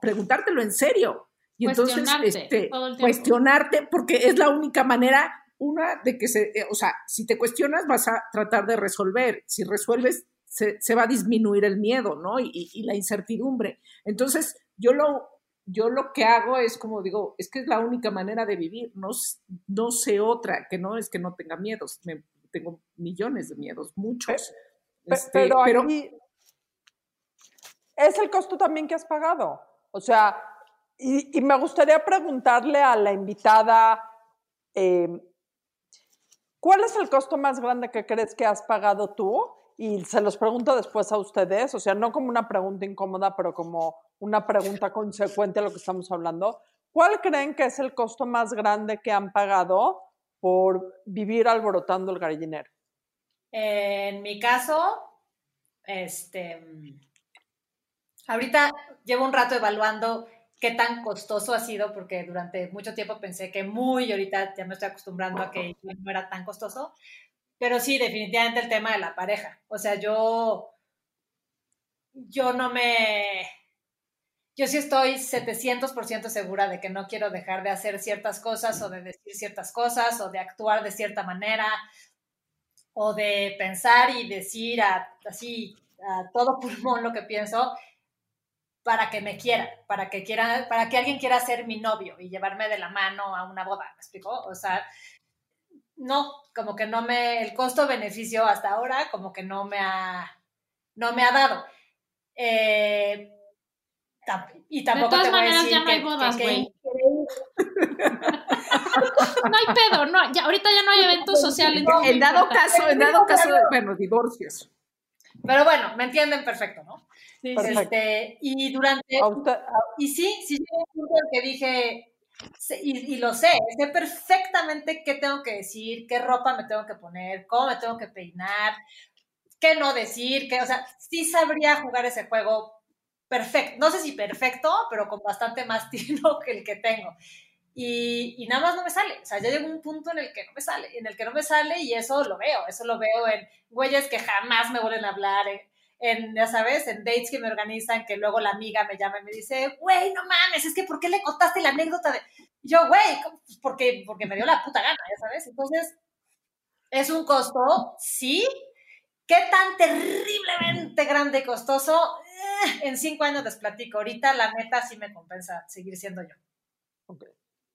preguntártelo en serio. Y entonces, este, cuestionarte, porque es la única manera, una, de que se, eh, o sea, si te cuestionas vas a tratar de resolver, si resuelves se, se va a disminuir el miedo, ¿no? Y, y, la incertidumbre. Entonces, yo lo, yo lo que hago es como digo, es que es la única manera de vivir, no, no sé otra, que no es que no tenga miedos, tengo millones de miedos, muchos. Este, pero, pero es el costo también que has pagado. O sea, y, me gustaría preguntarle a la invitada, em, ¿cuál es el costo más grande que crees que has pagado tú? Y se los pregunto después a ustedes, o sea, no como una pregunta incómoda, pero como una pregunta consecuente a lo que estamos hablando. ¿Cuál creen que es el costo más grande que han pagado por vivir alborotando el gallinero? En mi caso, este, ahorita llevo un rato evaluando qué tan costoso ha sido, porque durante mucho tiempo pensé que muy, y ahorita ya me estoy acostumbrando a que no era tan costoso, pero sí, definitivamente el tema de la pareja. O sea, yo, yo no me, yo sí estoy 700% segura de que no quiero dejar de hacer ciertas cosas o de decir ciertas cosas o de actuar de cierta manera o de pensar y decir así a todo pulmón lo que pienso para que me quiera, para que quiera, para que alguien quiera ser mi novio y llevarme de la mano a una boda, ¿me explico? O sea, no, como que no me, el costo-beneficio hasta ahora como que no me ha, no me ha dado. Eh, y tampoco de todas maneras, ya no hay bodas, güey. no hay pedo, no, ya, ahorita ya no hay eventos sociales. en dado caso, en dado caso, bueno, divorcios. Pero bueno, me entienden perfecto, ¿no? Sí, este, y durante... Y sí, sí llegó un punto en que dije, y, y, lo sé, sé perfectamente qué tengo que decir, qué ropa me tengo que poner, cómo me tengo que peinar, qué no decir, qué, o sea, sí sabría jugar ese juego perfecto, no sé si perfecto, pero con bastante más tino que el que tengo. Y, y, nada más no me sale. O sea, ya llegó un punto en el que no me sale, en el que no me sale y eso lo veo, eso lo veo en güeyes que jamás me vuelven a hablar, en, en, ya sabes, en dates que me organizan, que luego la amiga me llama y me dice, güey, no mames, es que ¿por qué le contaste la anécdota de...? yo, güey, pues porque, porque me dio la puta gana, ya sabes. Entonces, es un costo, sí. ¿Qué tan terriblemente grande y costoso? Eh, en cinco años les platico. Ahorita, la neta, sí me compensa seguir siendo yo. Okay.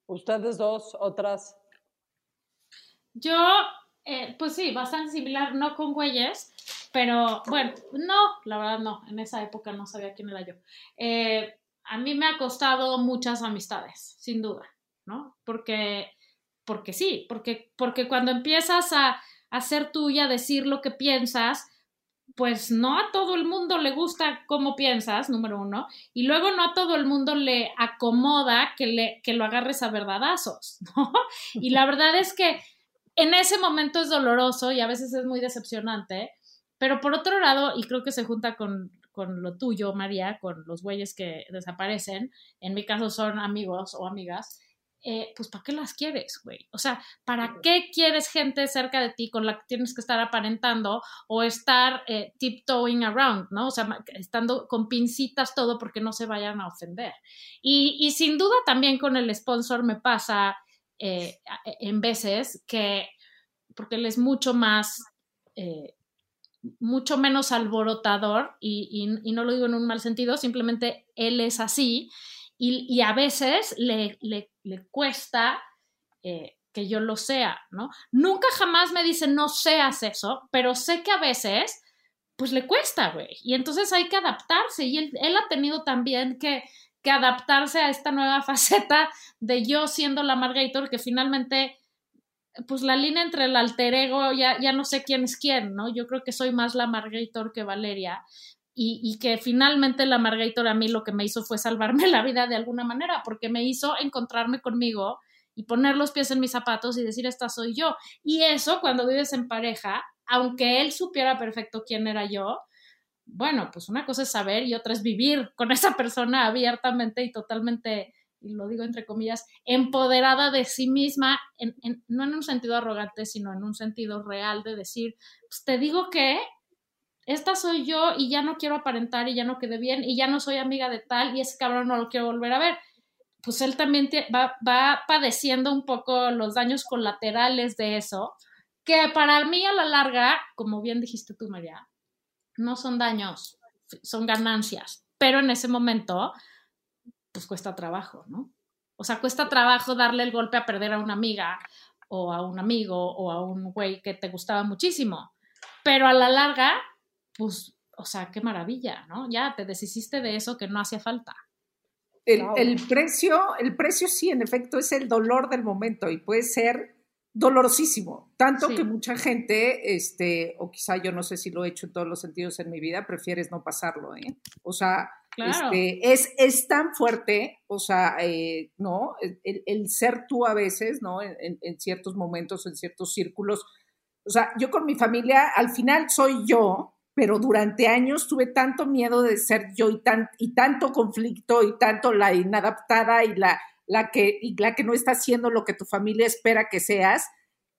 Ustedes dos, otras. Yo, eh, pues sí, bastante similar, no con güeyes, pero bueno, no, la verdad no, en esa época no sabía quién era yo. Eh, a mí me ha costado muchas amistades, sin duda, ¿no? Porque, porque sí, porque, porque cuando empiezas a, a ser tuya, decir lo que piensas, pues no a todo el mundo le gusta cómo piensas, número uno, y luego no a todo el mundo le acomoda que, le, que lo agarres a verdadazos, ¿no? Y la verdad es que en ese momento es doloroso y a veces es muy decepcionante, pero por otro lado, y creo que se junta con, con lo tuyo, María, con los güeyes que desaparecen, en mi caso son amigos o amigas, eh, pues ¿para qué las quieres, güey? O sea, ¿para qué quieres gente cerca de ti con la que tienes que estar aparentando o estar eh, tiptoeing around, ¿no? O sea, estando con pincitas todo porque no se vayan a ofender. Y, sin duda también con el sponsor me pasa eh, en veces que, porque él es mucho más, mucho menos alborotador y no lo digo en un mal sentido, simplemente él es así y, a veces le, le, cuesta eh, que yo lo sea, ¿no? Nunca jamás me dice no seas eso, pero sé que a veces pues le cuesta, güey. Y entonces hay que adaptarse y él, él ha tenido también que, que, adaptarse a esta nueva faceta de yo siendo la Margator, que finalmente pues la línea entre el alter ego ya, ya no sé quién es quién, ¿no? Yo creo que soy más la Margator que Valeria, y, que finalmente la Margator a mí lo que me hizo fue salvarme la vida de alguna manera, porque me hizo encontrarme conmigo y poner los pies en mis zapatos y decir, esta soy yo. Y eso, cuando vives en pareja, aunque él supiera perfecto quién era yo, bueno, pues una cosa es saber y otra es vivir con esa persona abiertamente y totalmente, y lo digo entre comillas, empoderada de sí misma, no en un sentido arrogante, sino en un sentido real de decir, pues te digo que esta soy yo y ya no quiero aparentar y ya no quedé bien y ya no soy amiga de tal y ese cabrón no lo quiero volver a ver. Pues él también va, va padeciendo un poco los daños colaterales de eso, que para mí a la larga, como bien dijiste tú, María, no son daños, son ganancias, pero en ese momento, pues cuesta trabajo, ¿no? O sea, cuesta trabajo darle el golpe a perder a una amiga o a un amigo o a un güey que te gustaba muchísimo, pero a la larga pues, o sea, qué maravilla, ¿no? Ya te deshiciste de eso que no hacía falta. El, precio, el precio sí, en efecto, es el dolor del momento y puede ser dolorosísimo, tanto que mucha gente, este, o quizá yo no sé si lo he hecho en todos los sentidos en mi vida, prefieres no pasarlo, ¿eh? O sea, este, es, es tan fuerte, o sea, eh, ¿no? El, ser tú a veces, ¿no? En, en, ciertos momentos, en ciertos círculos. O sea, yo con mi familia, al final soy yo, pero durante años tuve tanto miedo de ser yo y, tan, y tanto conflicto y tanto la inadaptada y la, la, que, y la que no está haciendo lo que tu familia espera que seas,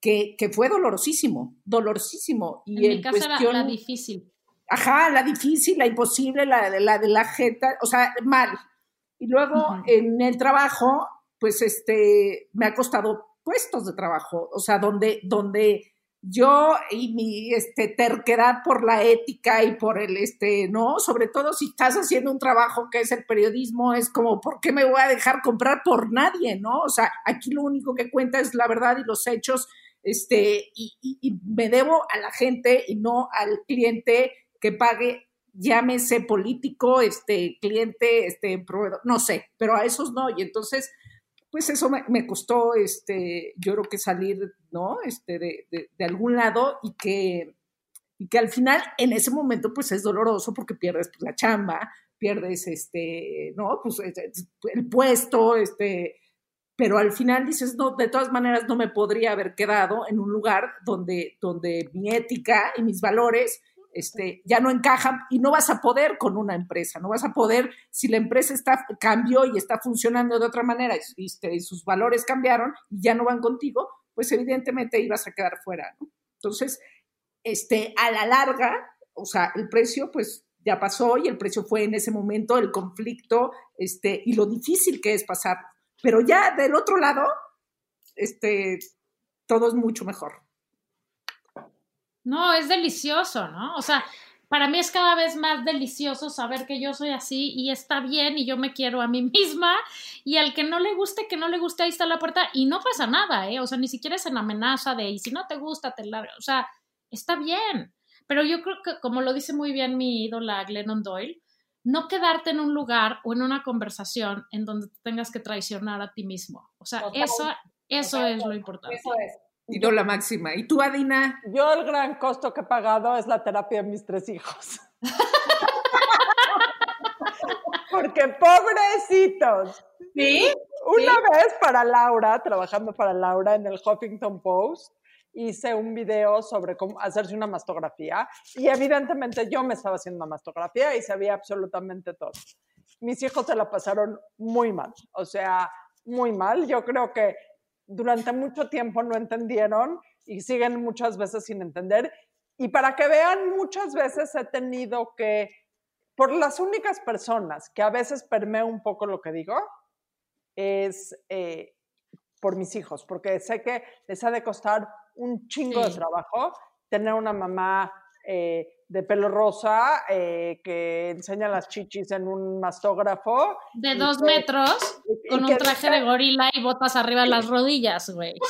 que, que fue dolorosísimo, dolorosísimo. Y en mi casa era la difícil. Ajá, la difícil, la imposible, la, la de la jeta, o sea, mal. Y luego en el trabajo, pues este, me ha costado puestos de trabajo, o sea, donde, donde yo y mi este, terquedad por la ética y por el, este, ¿no? Sobre todo si estás haciendo un trabajo que es el periodismo, es como, ¿por qué me voy a dejar comprar por nadie, ¿no? O sea, aquí lo único que cuenta es la verdad y los hechos, este, y, y me debo a la gente y no al cliente que pague, llámese político, este, cliente, este, proveedor, no sé, pero a esos no, y entonces pues eso me, costó, este, yo creo que salir, ¿no? Este, de, de, algún lado y que, y que al final, en ese momento, pues es doloroso porque pierdes pues, la chamba, pierdes, este, ¿no? Pues el puesto, este, pero al final dices, no, de todas maneras no me podría haber quedado en un lugar donde, donde mi ética y mis valores este, ya no encajan y no vas a poder con una empresa, no vas a poder, si la empresa está, cambió y está funcionando de otra manera y, este, sus valores cambiaron y ya no van contigo, pues evidentemente ibas a quedar fuera, ¿no? Entonces, este, a la larga, o sea, el precio, pues ya pasó y el precio fue en ese momento el conflicto, este, y lo difícil que es pasar. Pero ya del otro lado, este, todo es mucho mejor. No, es delicioso, ¿no? O sea, para mí es cada vez más delicioso saber que yo soy así y está bien y yo me quiero a mí misma y al que no le guste, que no le guste, ahí está la puerta y no pasa nada, ¿eh? O sea, ni siquiera es en amenaza de y si no te gusta, te la... O sea, está bien. Pero yo creo que, como lo dice muy bien mi ídola Glennon Doyle, no quedarte en un lugar o en una conversación en donde tengas que traicionar a ti mismo. O sea, eso, eso es lo importante. Eso es. Y la máxima. ¿Y tú, Adina? Yo el gran costo que he pagado es la terapia de mis tres hijos. Porque pobrecitos. ¿Sí? Una vez para Laura, trabajando para Laura en el Huffington Post, hice un video sobre cómo hacerse una mastografía y evidentemente yo me estaba haciendo una mastografía y sabía absolutamente todo. Mis hijos se la pasaron muy mal, o sea, muy mal. Yo creo que durante mucho tiempo no entendieron y siguen muchas veces sin entender. Y para que vean, muchas veces he tenido que, por las únicas personas que a veces permeo un poco lo que digo, es eh, por mis hijos, porque sé que les ha de costar un chingo de trabajo tener una mamá eh, de pelo rosa eh, que enseña las chichis en un mastógrafo. De dos metros, con un traje de gorila y botas arriba de las rodillas, güey.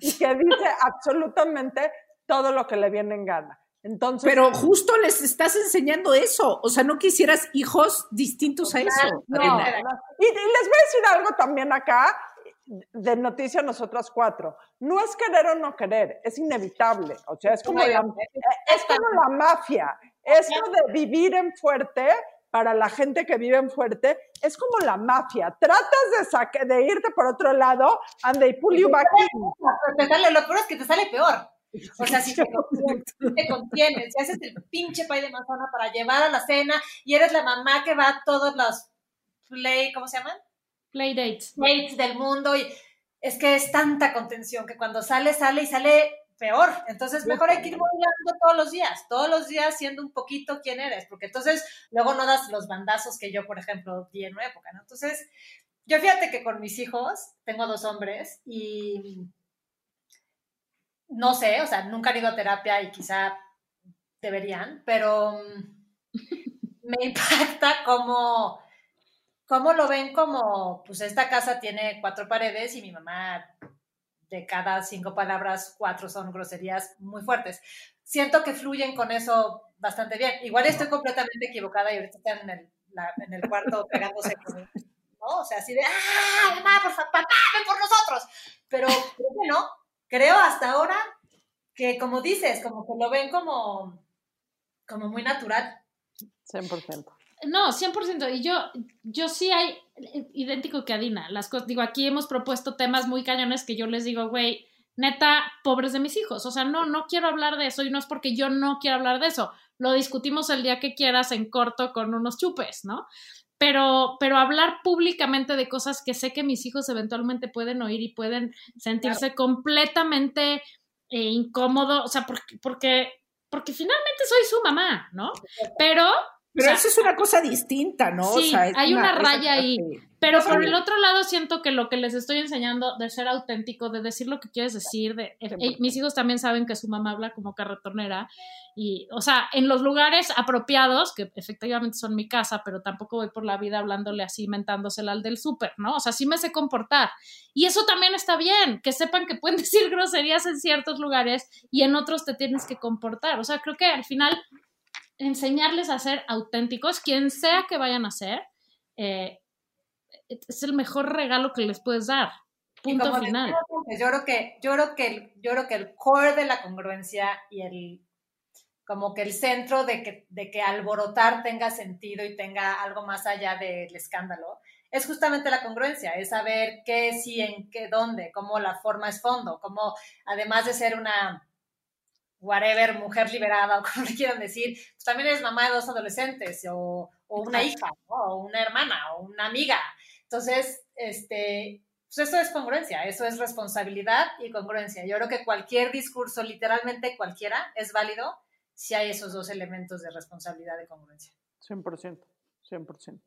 Y que dice absolutamente todo lo que le viene en gana. Entonces, Pero justo les estás enseñando eso, o sea, no quisieras hijos distintos a eso. no, no. Y, y les voy a decir algo también acá, de noticia nosotras cuatro. No es querer o no querer, es inevitable. O sea, es como, la, es como la mafia. Esto de vivir en fuerte, para la gente que vive en fuerte, es como la mafia. Tratas de, saque, de irte por otro lado, and they pull you back in. Lo peor es que te sale peor. O sea, si te contienes, te contienes, si haces el pinche pay de manzana para llevar a la cena y eres la mamá que va a todos los play, ¿cómo se llaman? Playdates. Dates del mundo y es que es tanta contención que cuando sale, sale y sale peor. Entonces, mejor hay que ir modulando todos los días, todos los días siendo un poquito quién eres, porque entonces luego no das los bandazos que yo, por ejemplo, di en una época, ¿no? Entonces, yo fíjate que con mis hijos, tengo dos hombres y no sé, o sea, nunca han ido a terapia y quizá deberían, pero me impacta como ¿Cómo lo ven como, pues esta casa tiene cuatro paredes y mi mamá de cada cinco palabras, cuatro son groserías muy fuertes? Siento que fluyen con eso bastante bien. Igual estoy completamente equivocada y ahorita están en el, la, en el cuarto pegándose con, ¿no? O sea, así de, ¡ah, mamá, por favor, papá, ven por nosotros! Pero creo que no. Creo hasta ahora que, como dices, como que lo ven como, como muy natural. 100%. No, 100%. Y yo, yo sí hay, idéntico que Adina, las cosas, digo, aquí hemos propuesto temas muy cañones que yo les digo, güey, neta, pobres de mis hijos. O sea, no, no quiero hablar de eso y no es porque yo no quiero hablar de eso. Lo discutimos el día que quieras en corto con unos chupes, ¿no? Pero, pero hablar públicamente de cosas que sé que mis hijos eventualmente pueden oír y pueden sentirse completamente eh, incómodos, o sea, porque, porque, porque finalmente soy su mamá, ¿no? Pero pero eso es una cosa distinta, ¿no? Sí, hay una, raya ahí. Pero por el otro lado siento que lo que les estoy enseñando de ser auténtico, de decir lo que quieres decir, de eh, mis hijos también saben que su mamá habla como carretonera y, o sea, en los lugares apropiados, que efectivamente son mi casa, pero tampoco voy por la vida hablándole así, mentándosela al del súper, ¿no? O sea, sí me sé comportar. Y eso también está bien, que sepan que pueden decir groserías en ciertos lugares y en otros te tienes que comportar. O sea, creo que al final enseñarles a ser auténticos, quien sea que vayan a ser, eh, es el mejor regalo que les puedes dar. Punto final. yo creo que, yo creo que, el, yo creo que el core de la congruencia y el como que el centro de que, de que alborotar tenga sentido y tenga algo más allá del escándalo, es justamente la congruencia, es saber qué sí, en qué, dónde, cómo la forma es fondo, cómo además de ser una whatever, mujer liberada o como le quieran decir, pues también eres mamá de dos adolescentes o, o una hija, ¿no? o una hermana o una amiga. Entonces, este, pues eso es congruencia, eso es responsabilidad y congruencia. Yo creo que cualquier discurso, literalmente cualquiera, es válido si hay esos dos elementos de responsabilidad y congruencia. 100%, 100%.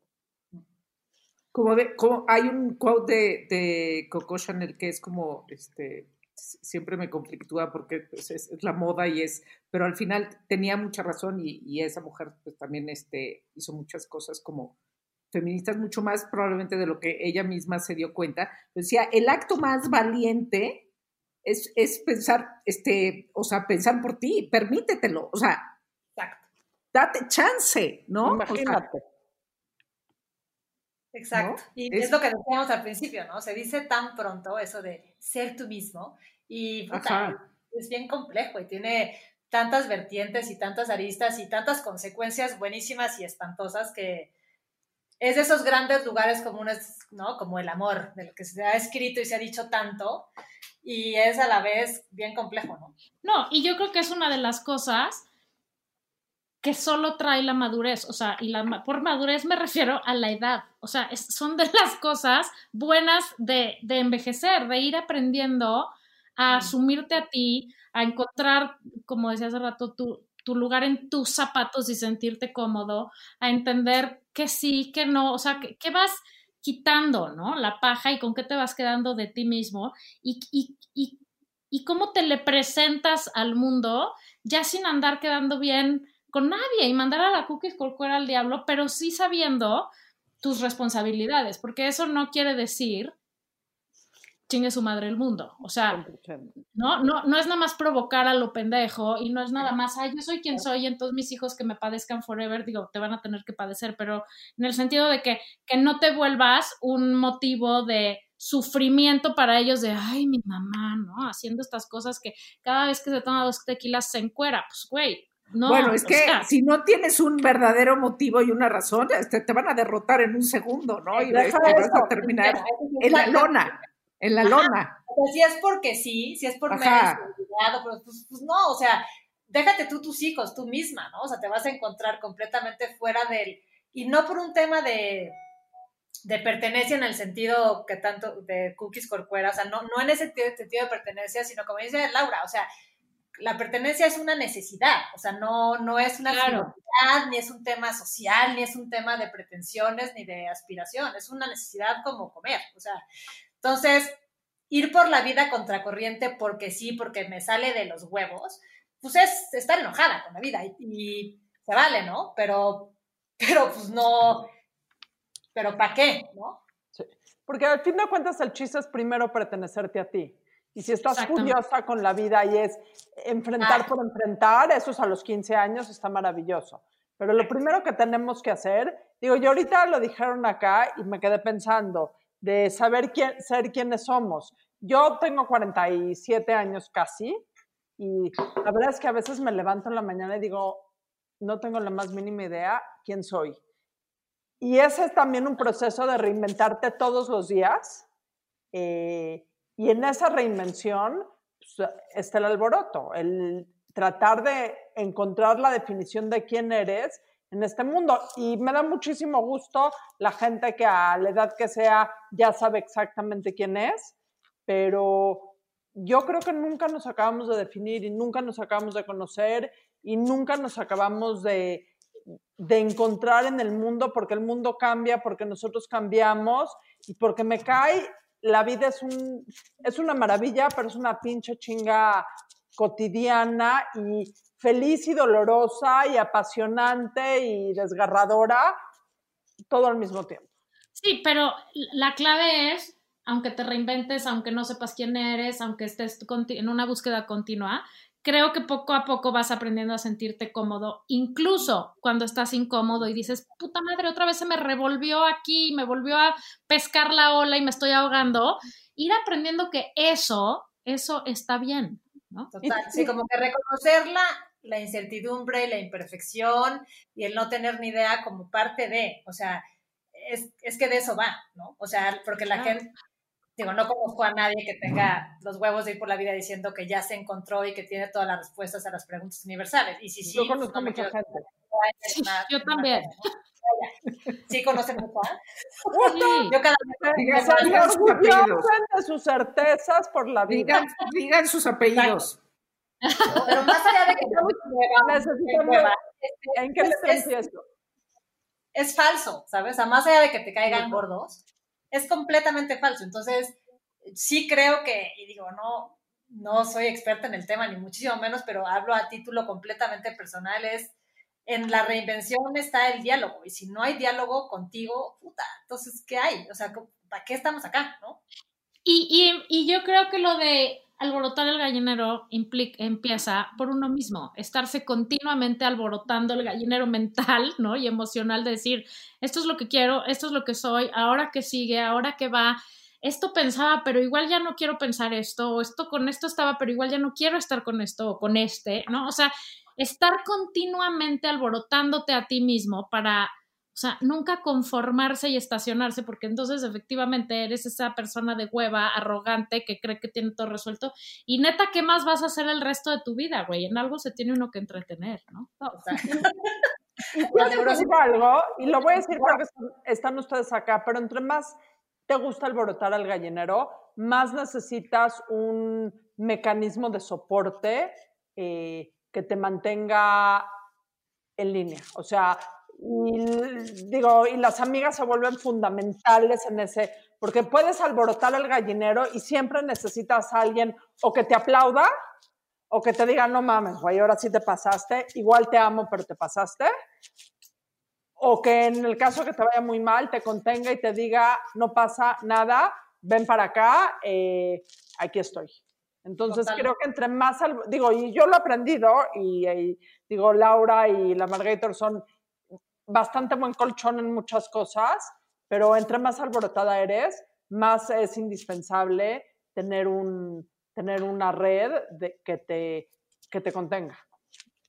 Como, de, como hay un quote de, de Coco Chanel que es como, este, siempre me conflictúa porque pues, es, es, la moda y es, pero al final tenía mucha razón y, y, esa mujer pues también este, hizo muchas cosas como feministas mucho más probablemente de lo que ella misma se dio cuenta. Decía, el acto más valiente es, es pensar, este, o sea, pensar por ti, permítetelo, o sea, date chance, ¿no? Imagínate. O sea, Exacto. Y es... lo que decíamos al principio, ¿no? Se dice tan pronto eso de ser tú mismo y es bien complejo y tiene tantas vertientes y tantas aristas y tantas consecuencias buenísimas y espantosas que es de esos grandes lugares comunes, ¿no? Como el amor, del que se ha escrito y se ha dicho tanto, y es a la vez bien complejo, ¿no? No, y yo creo que es una de las cosas que solo trae la madurez, o sea, y la, por madurez me refiero a la edad, o sea, son de las cosas buenas de, de envejecer, de ir aprendiendo a asumirte a ti, a encontrar, como decía hace rato, tu, tu lugar en tus zapatos y sentirte cómodo, a entender que sí, que no, o sea, que, vas quitando, ¿no? La paja y con qué te vas quedando de ti mismo y, y, y, y cómo te le presentas al mundo ya sin andar quedando bien con nadie y mandar a la cookies por fuera al diablo, pero sí sabiendo tus responsabilidades, porque eso no quiere decir chingue su madre el mundo. O sea, ¿no? No, no es nada más provocar a lo pendejo y no es nada más, ay, yo soy quien soy y entonces mis hijos que me padezcan forever, digo, te van a tener que padecer, pero en el sentido de que, que no te vuelvas un motivo de sufrimiento para ellos de, ay, mi mamá, ¿no? Haciendo estas cosas que cada vez que se toma dos tequilas se encuera, pues, güey. No, bueno, es que si no tienes un verdadero motivo y una razón, este, te van a derrotar en un segundo, ¿no? Y vas a terminar en la lona en la lona. O sea, si es porque sí, si es por medio pues, pues, no, o sea, déjate tú tus hijos, tú misma, ¿no? O sea, te vas a encontrar completamente fuera del, y no por un tema de, de pertenencia en el sentido que tanto de cookies corcuera, o sea, no, no en ese sentido de pertenencia, sino como dice Laura, o sea, la pertenencia es una necesidad, o sea, no, no es una claro. ni es un tema social, ni es un tema de pretensiones, ni de aspiración, es una necesidad como comer, o sea, entonces, ir por la vida contracorriente porque sí, porque me sale de los huevos, pues es estar enojada con la vida y, se vale, ¿no? Pero, pero pues no, pero ¿para qué, no? Sí. Porque al fin de cuentas el chiste es primero pertenecerte a ti. Y si estás curiosa con la vida y es enfrentar por enfrentar, eso es a los 15 años, está maravilloso. Pero lo primero que tenemos que hacer, digo, yo ahorita lo dijeron acá y me quedé pensando, de saber quién, ser quiénes somos. Yo tengo 47 años casi y la verdad es que a veces me levanto en la mañana y digo, no tengo la más mínima idea quién soy. Y ese es también un proceso de reinventarte todos los días. Eh, y en esa reinvención pues, está el alboroto, el tratar de encontrar la definición de quién eres en este mundo. Y me da muchísimo gusto la gente que a la edad que sea ya sabe exactamente quién es, pero yo creo que nunca nos acabamos de definir y nunca nos acabamos de conocer y nunca nos acabamos de, de encontrar en el mundo porque el mundo cambia, porque nosotros cambiamos y porque me cae, la vida es, un, es una maravilla, pero es una pinche chinga cotidiana y feliz y dolorosa y apasionante y desgarradora todo al mismo tiempo. Sí, pero la clave es, aunque te reinventes, aunque no sepas quién eres, aunque estés en una búsqueda continua, creo que poco a poco vas aprendiendo a sentirte cómodo, incluso cuando estás incómodo y dices, puta madre, otra vez se me revolvió aquí, me volvió a pescar la ola y me estoy ahogando, ir aprendiendo que eso, eso está bien. ¿no? Total, sí, como que reconocerla la incertidumbre, la imperfección y el no tener ni idea como parte de, o sea, es, es que de eso va, ¿no? O sea, porque la gente, digo, no conozco a nadie que tenga los huevos de ir por la vida diciendo que ya se encontró y que tiene todas las respuestas a las preguntas universales. Y si sí, yo conozco mucha gente. yo también. Sí, conocen mucho. Sí. Yo cada vez digan sus apellidos. de sus certezas por la vida. Digan, digan sus apellidos. Pero más allá de que ¿En qué es, es, es falso, ¿sabes? O sea, más allá de que te caigan gordos, es completamente falso. Entonces, sí creo que, y digo, no, no soy experta en el tema, ni muchísimo menos, pero hablo a título completamente personal, es en la reinvención está el diálogo, y si no hay diálogo contigo, puta, entonces, ¿qué hay? O sea, ¿para qué estamos acá, no? Y, y, y yo creo que lo de alborotar el gallinero implica, empieza por uno mismo, estarse continuamente alborotando el gallinero mental, ¿no? Y emocional de decir, esto es lo que quiero, esto es lo que soy, ahora que sigue, ahora que va, esto pensaba, pero igual ya no quiero pensar esto, o esto con esto estaba, pero igual ya no quiero estar con esto o con este, ¿no? O sea, estar continuamente alborotándote a ti mismo para o sea, nunca conformarse y estacionarse, porque entonces efectivamente eres esa persona de hueva, arrogante, que cree que tiene todo resuelto. Y neta, ¿qué más vas a hacer el resto de tu vida, güey? En algo se tiene uno que entretener, ¿no? O sea, y decir algo, y lo voy a decir porque están ustedes acá, pero entre más te gusta alborotar al gallinero, más necesitas un mecanismo de soporte eh, que te mantenga en línea. O sea, y digo, y las amigas se vuelven fundamentales en ese, porque puedes alborotar el gallinero y siempre necesitas a alguien o que te aplauda o que te diga, no mames, güey, ahora sí te pasaste, igual te amo, pero te pasaste. O que en el caso que te vaya muy mal, te contenga y te diga, no pasa nada, ven para acá, eh, aquí estoy. Entonces creo que entre más, digo, y yo lo he aprendido, y, y digo, Laura y la Margator son bastante buen colchón en muchas cosas, pero entre más alborotada eres, más es indispensable tener, un, tener una red de, que, te, que te contenga.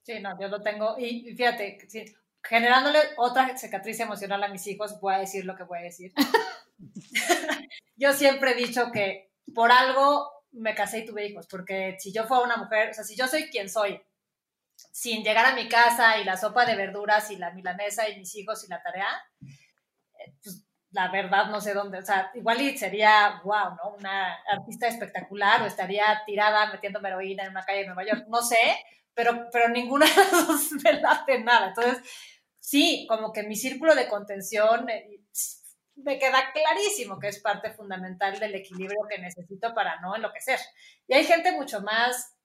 Sí, no, yo lo tengo. Y fíjate, generándole otra cicatriz emocional a mis hijos, voy a decir lo que voy a decir. yo siempre he dicho que por algo me casé y tuve hijos, porque si yo fuera una mujer, o sea, si yo soy quien soy, sin llegar a mi casa y la sopa de verduras y la milanesa y mis hijos y la tarea, eh, pues la verdad no sé dónde, o sea, igual sería, wow, ¿no? Una artista espectacular o estaría tirada metiendo heroína en una calle de Nueva York, no sé, pero, pero ninguna de las dos me hace nada. Entonces, sí, como que mi círculo de contención eh, me queda clarísimo que es parte fundamental del equilibrio que necesito para no enloquecer. Y hay gente mucho más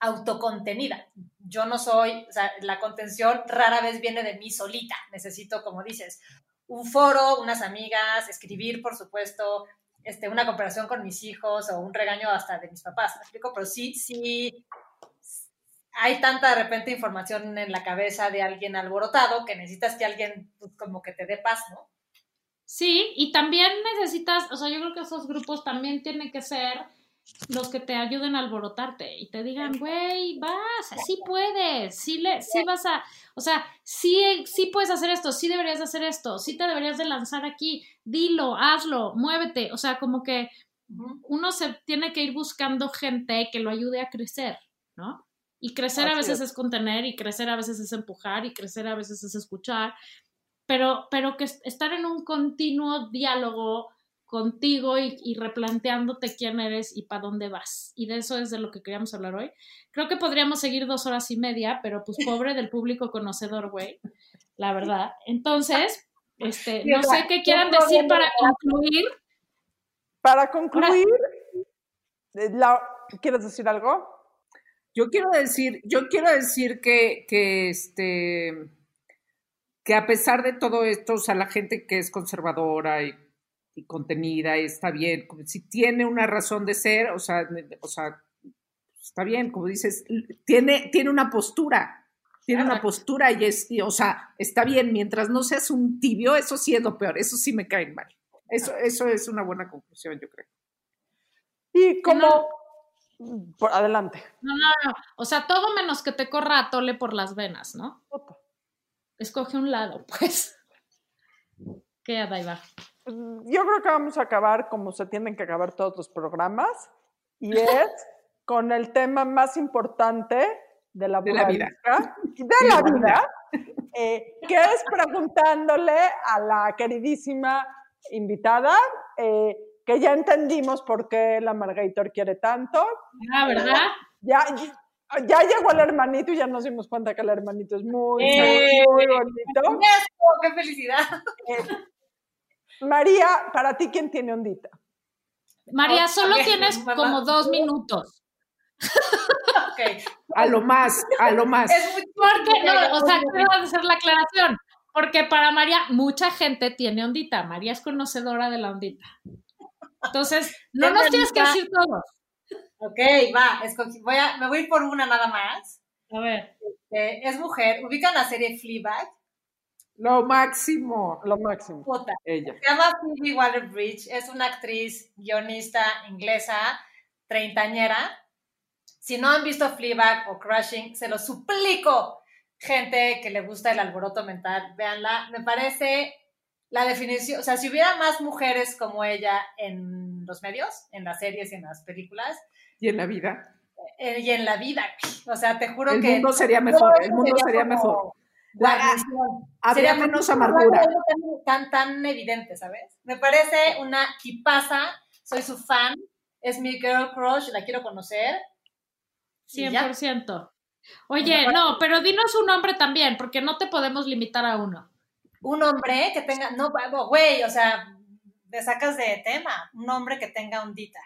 autocontenida. Yo no soy, o sea, la contención rara vez viene de mí solita. Necesito, como dices, un foro, unas amigas, escribir, por supuesto, este, una cooperación con mis hijos o un regaño hasta de mis papás. ¿Me explico? Pero sí, sí, hay tanta de repente información en la cabeza de alguien alborotado que necesitas que alguien pues, como que te dé paz, ¿no? Sí, y también necesitas, o sea, yo creo que esos grupos también tienen que ser los que te ayuden a alborotarte y te digan, güey, vas, sí puedes, sí, le, sí vas a, o sea, sí, sí puedes hacer esto, sí deberías de hacer esto, sí te deberías de lanzar aquí, dilo, hazlo, muévete, o sea, como que uno se tiene que ir buscando gente que lo ayude a crecer, ¿no? Y crecer a veces es. contener y crecer a veces es empujar y crecer a veces es escuchar, pero, pero que estar en un continuo diálogo contigo y, replanteándote quién eres y para dónde vas. Y de eso es de lo que queríamos hablar hoy. Creo que podríamos seguir dos horas y media, pero pues pobre del público conocedor, güey, la verdad. Entonces, este, no sé qué quieran decir para concluir. Para concluir, eh, ¿quieres decir algo? Yo quiero decir, yo quiero decir que, que este que a pesar de todo esto, o sea, la gente que es conservadora y y contenida, está bien, si tiene una razón de ser, o sea, o sea, está bien, como dices, tiene, tiene una postura, tiene una postura y es, o sea, está bien, mientras no seas un tibio, eso sí es lo peor, eso sí me cae mal. Eso, eso es una buena conclusión, yo creo. Y como... Por adelante. No, no, no. O sea, todo menos que te corra a tole por las venas, ¿no? Escoge un lado, pues. Queda ahí va. Mm, yo creo que vamos a acabar como se tienen que acabar todos los programas y es con el tema más importante de la, vida. De la vida, eh, que es preguntándole a la queridísima invitada, eh, que ya entendimos por qué la Margator quiere tanto. Ah, ¿verdad? Ya, ya llegó el hermanito y ya nos dimos cuenta que el hermanito es muy, muy, eh, bonito. ¡Qué felicidad! María, para ti, ¿quién tiene ondita? María, solo tienes como dos minutos. okay. A lo más, a lo más. Es muy porque, no, o sea, quiero hacer la aclaración, porque para María mucha gente tiene ondita. María es conocedora de la ondita. Entonces, no nos tienes que decir todos. Ok, va, voy a, me voy por una nada más. A ver. Este, es mujer. ¿Ubican la serie Fleabag? Lo máximo. Lo máximo. Ella. Se llama Phoebe Waller-Bridge. Es una actriz, guionista inglesa, treintañera. Si no han visto Fleabag o Crushing, se lo suplico. Gente que le gusta el alboroto mental, véanla. Me parece la definición, o sea, si hubiera más mujeres como ella en los medios, en las series y en las películas. Y en la vida. Eh, y en la vida. O sea, te juro que. El mundo sería mejor, el mundo sería, mejor. Habría menos amargura. Tan, tan evidente, ¿sabes? Me parece una tipaza, soy su fan, es mi girl crush, la quiero conocer. 100%. Oye, no, pero dinos un nombre también, porque no te podemos limitar a uno. Un hombre que tenga, no, güey, o sea, te sacas de tema, un hombre que tenga ondita.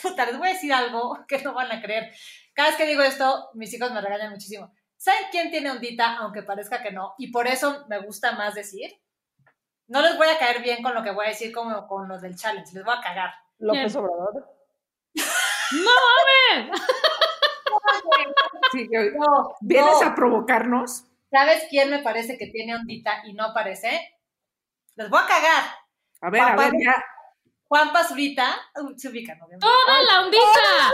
Puta, les voy a decir algo que no van a creer. Cada vez que digo esto, mis hijos me regañan muchísimo. ¿Saben quién tiene ondita, aunque parezca que no? Y por eso me gusta más decir. No les voy a caer bien con lo que voy a decir como con los del challenge, les voy a cagar. López Obrador. ¡No mames! ¿Vienes a provocarnos? ¿Sabes quién me parece que tiene ondita y no aparece? Les voy a cagar. A ver, a ver, ya. Juan Pazurita, se ubica, ¿no? ¡Toda la ondita!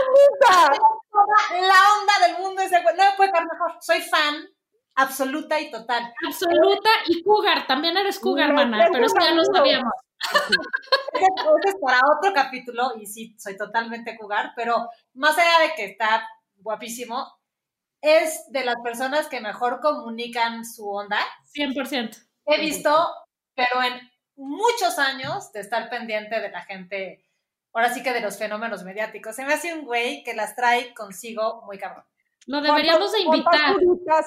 Toda la onda del mundo ese No me puede caer mejor. Soy fan absoluta y total. Absoluta y cougar. También eres cougar, mana, pero eso ya lo sabíamos. Entonces, para otro capítulo, y sí, soy totalmente cougar, pero más allá de que está guapísimo, es de las personas que mejor comunican su onda. 100%. He visto, pero en muchos años de estar pendiente de la gente, ahora sí que de los fenómenos mediáticos. Se me hace un güey que las trae consigo muy cabrón. Lo deberíamos de invitar.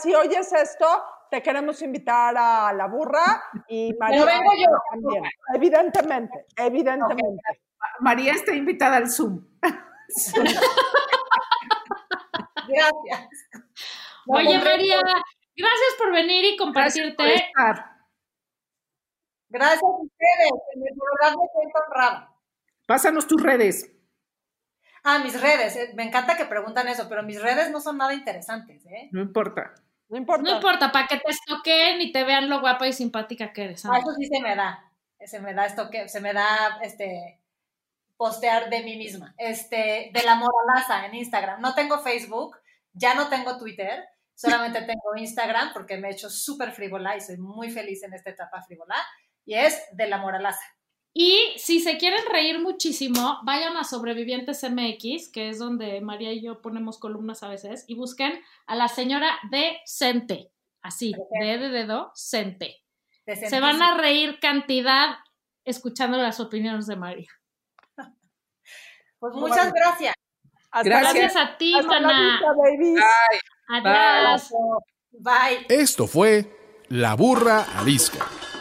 si oyes esto, te queremos invitar a la burra y María. vengo yo. También. Evidentemente, evidentemente. María está invitada al Zoom. Gracias. Oye, María, gracias por venir y compartirte. Gracias a ustedes, en el programa me siento honrada. Pásanos tus redes. Ah, mis redes. Eh, me encanta que preguntan eso, pero mis redes no son nada interesantes, ¿eh? No importa. No importa. No importa, para que te estoqueen y te vean lo guapa y simpática que eres. Ah, eso sí se me da. Se me da esto que se me da este postear de mí misma. Este, de la moralaza en Instagram. No tengo Facebook, ya no tengo Twitter, solamente tengo Instagram porque me he hecho súper frívola y soy muy feliz en esta etapa frívola y es de la moralaza. Y si se quieren reír muchísimo, vayan a Sobrevivientes MX, que es donde María y yo ponemos columnas a veces, y busquen a la señora de Sente, así, de de dedo, Sente. se van a reír cantidad escuchando las opiniones de María. Pues muchas gracias. gracias. a ti, Mana. Adiós. Bye. Esto fue La Burra Arisca.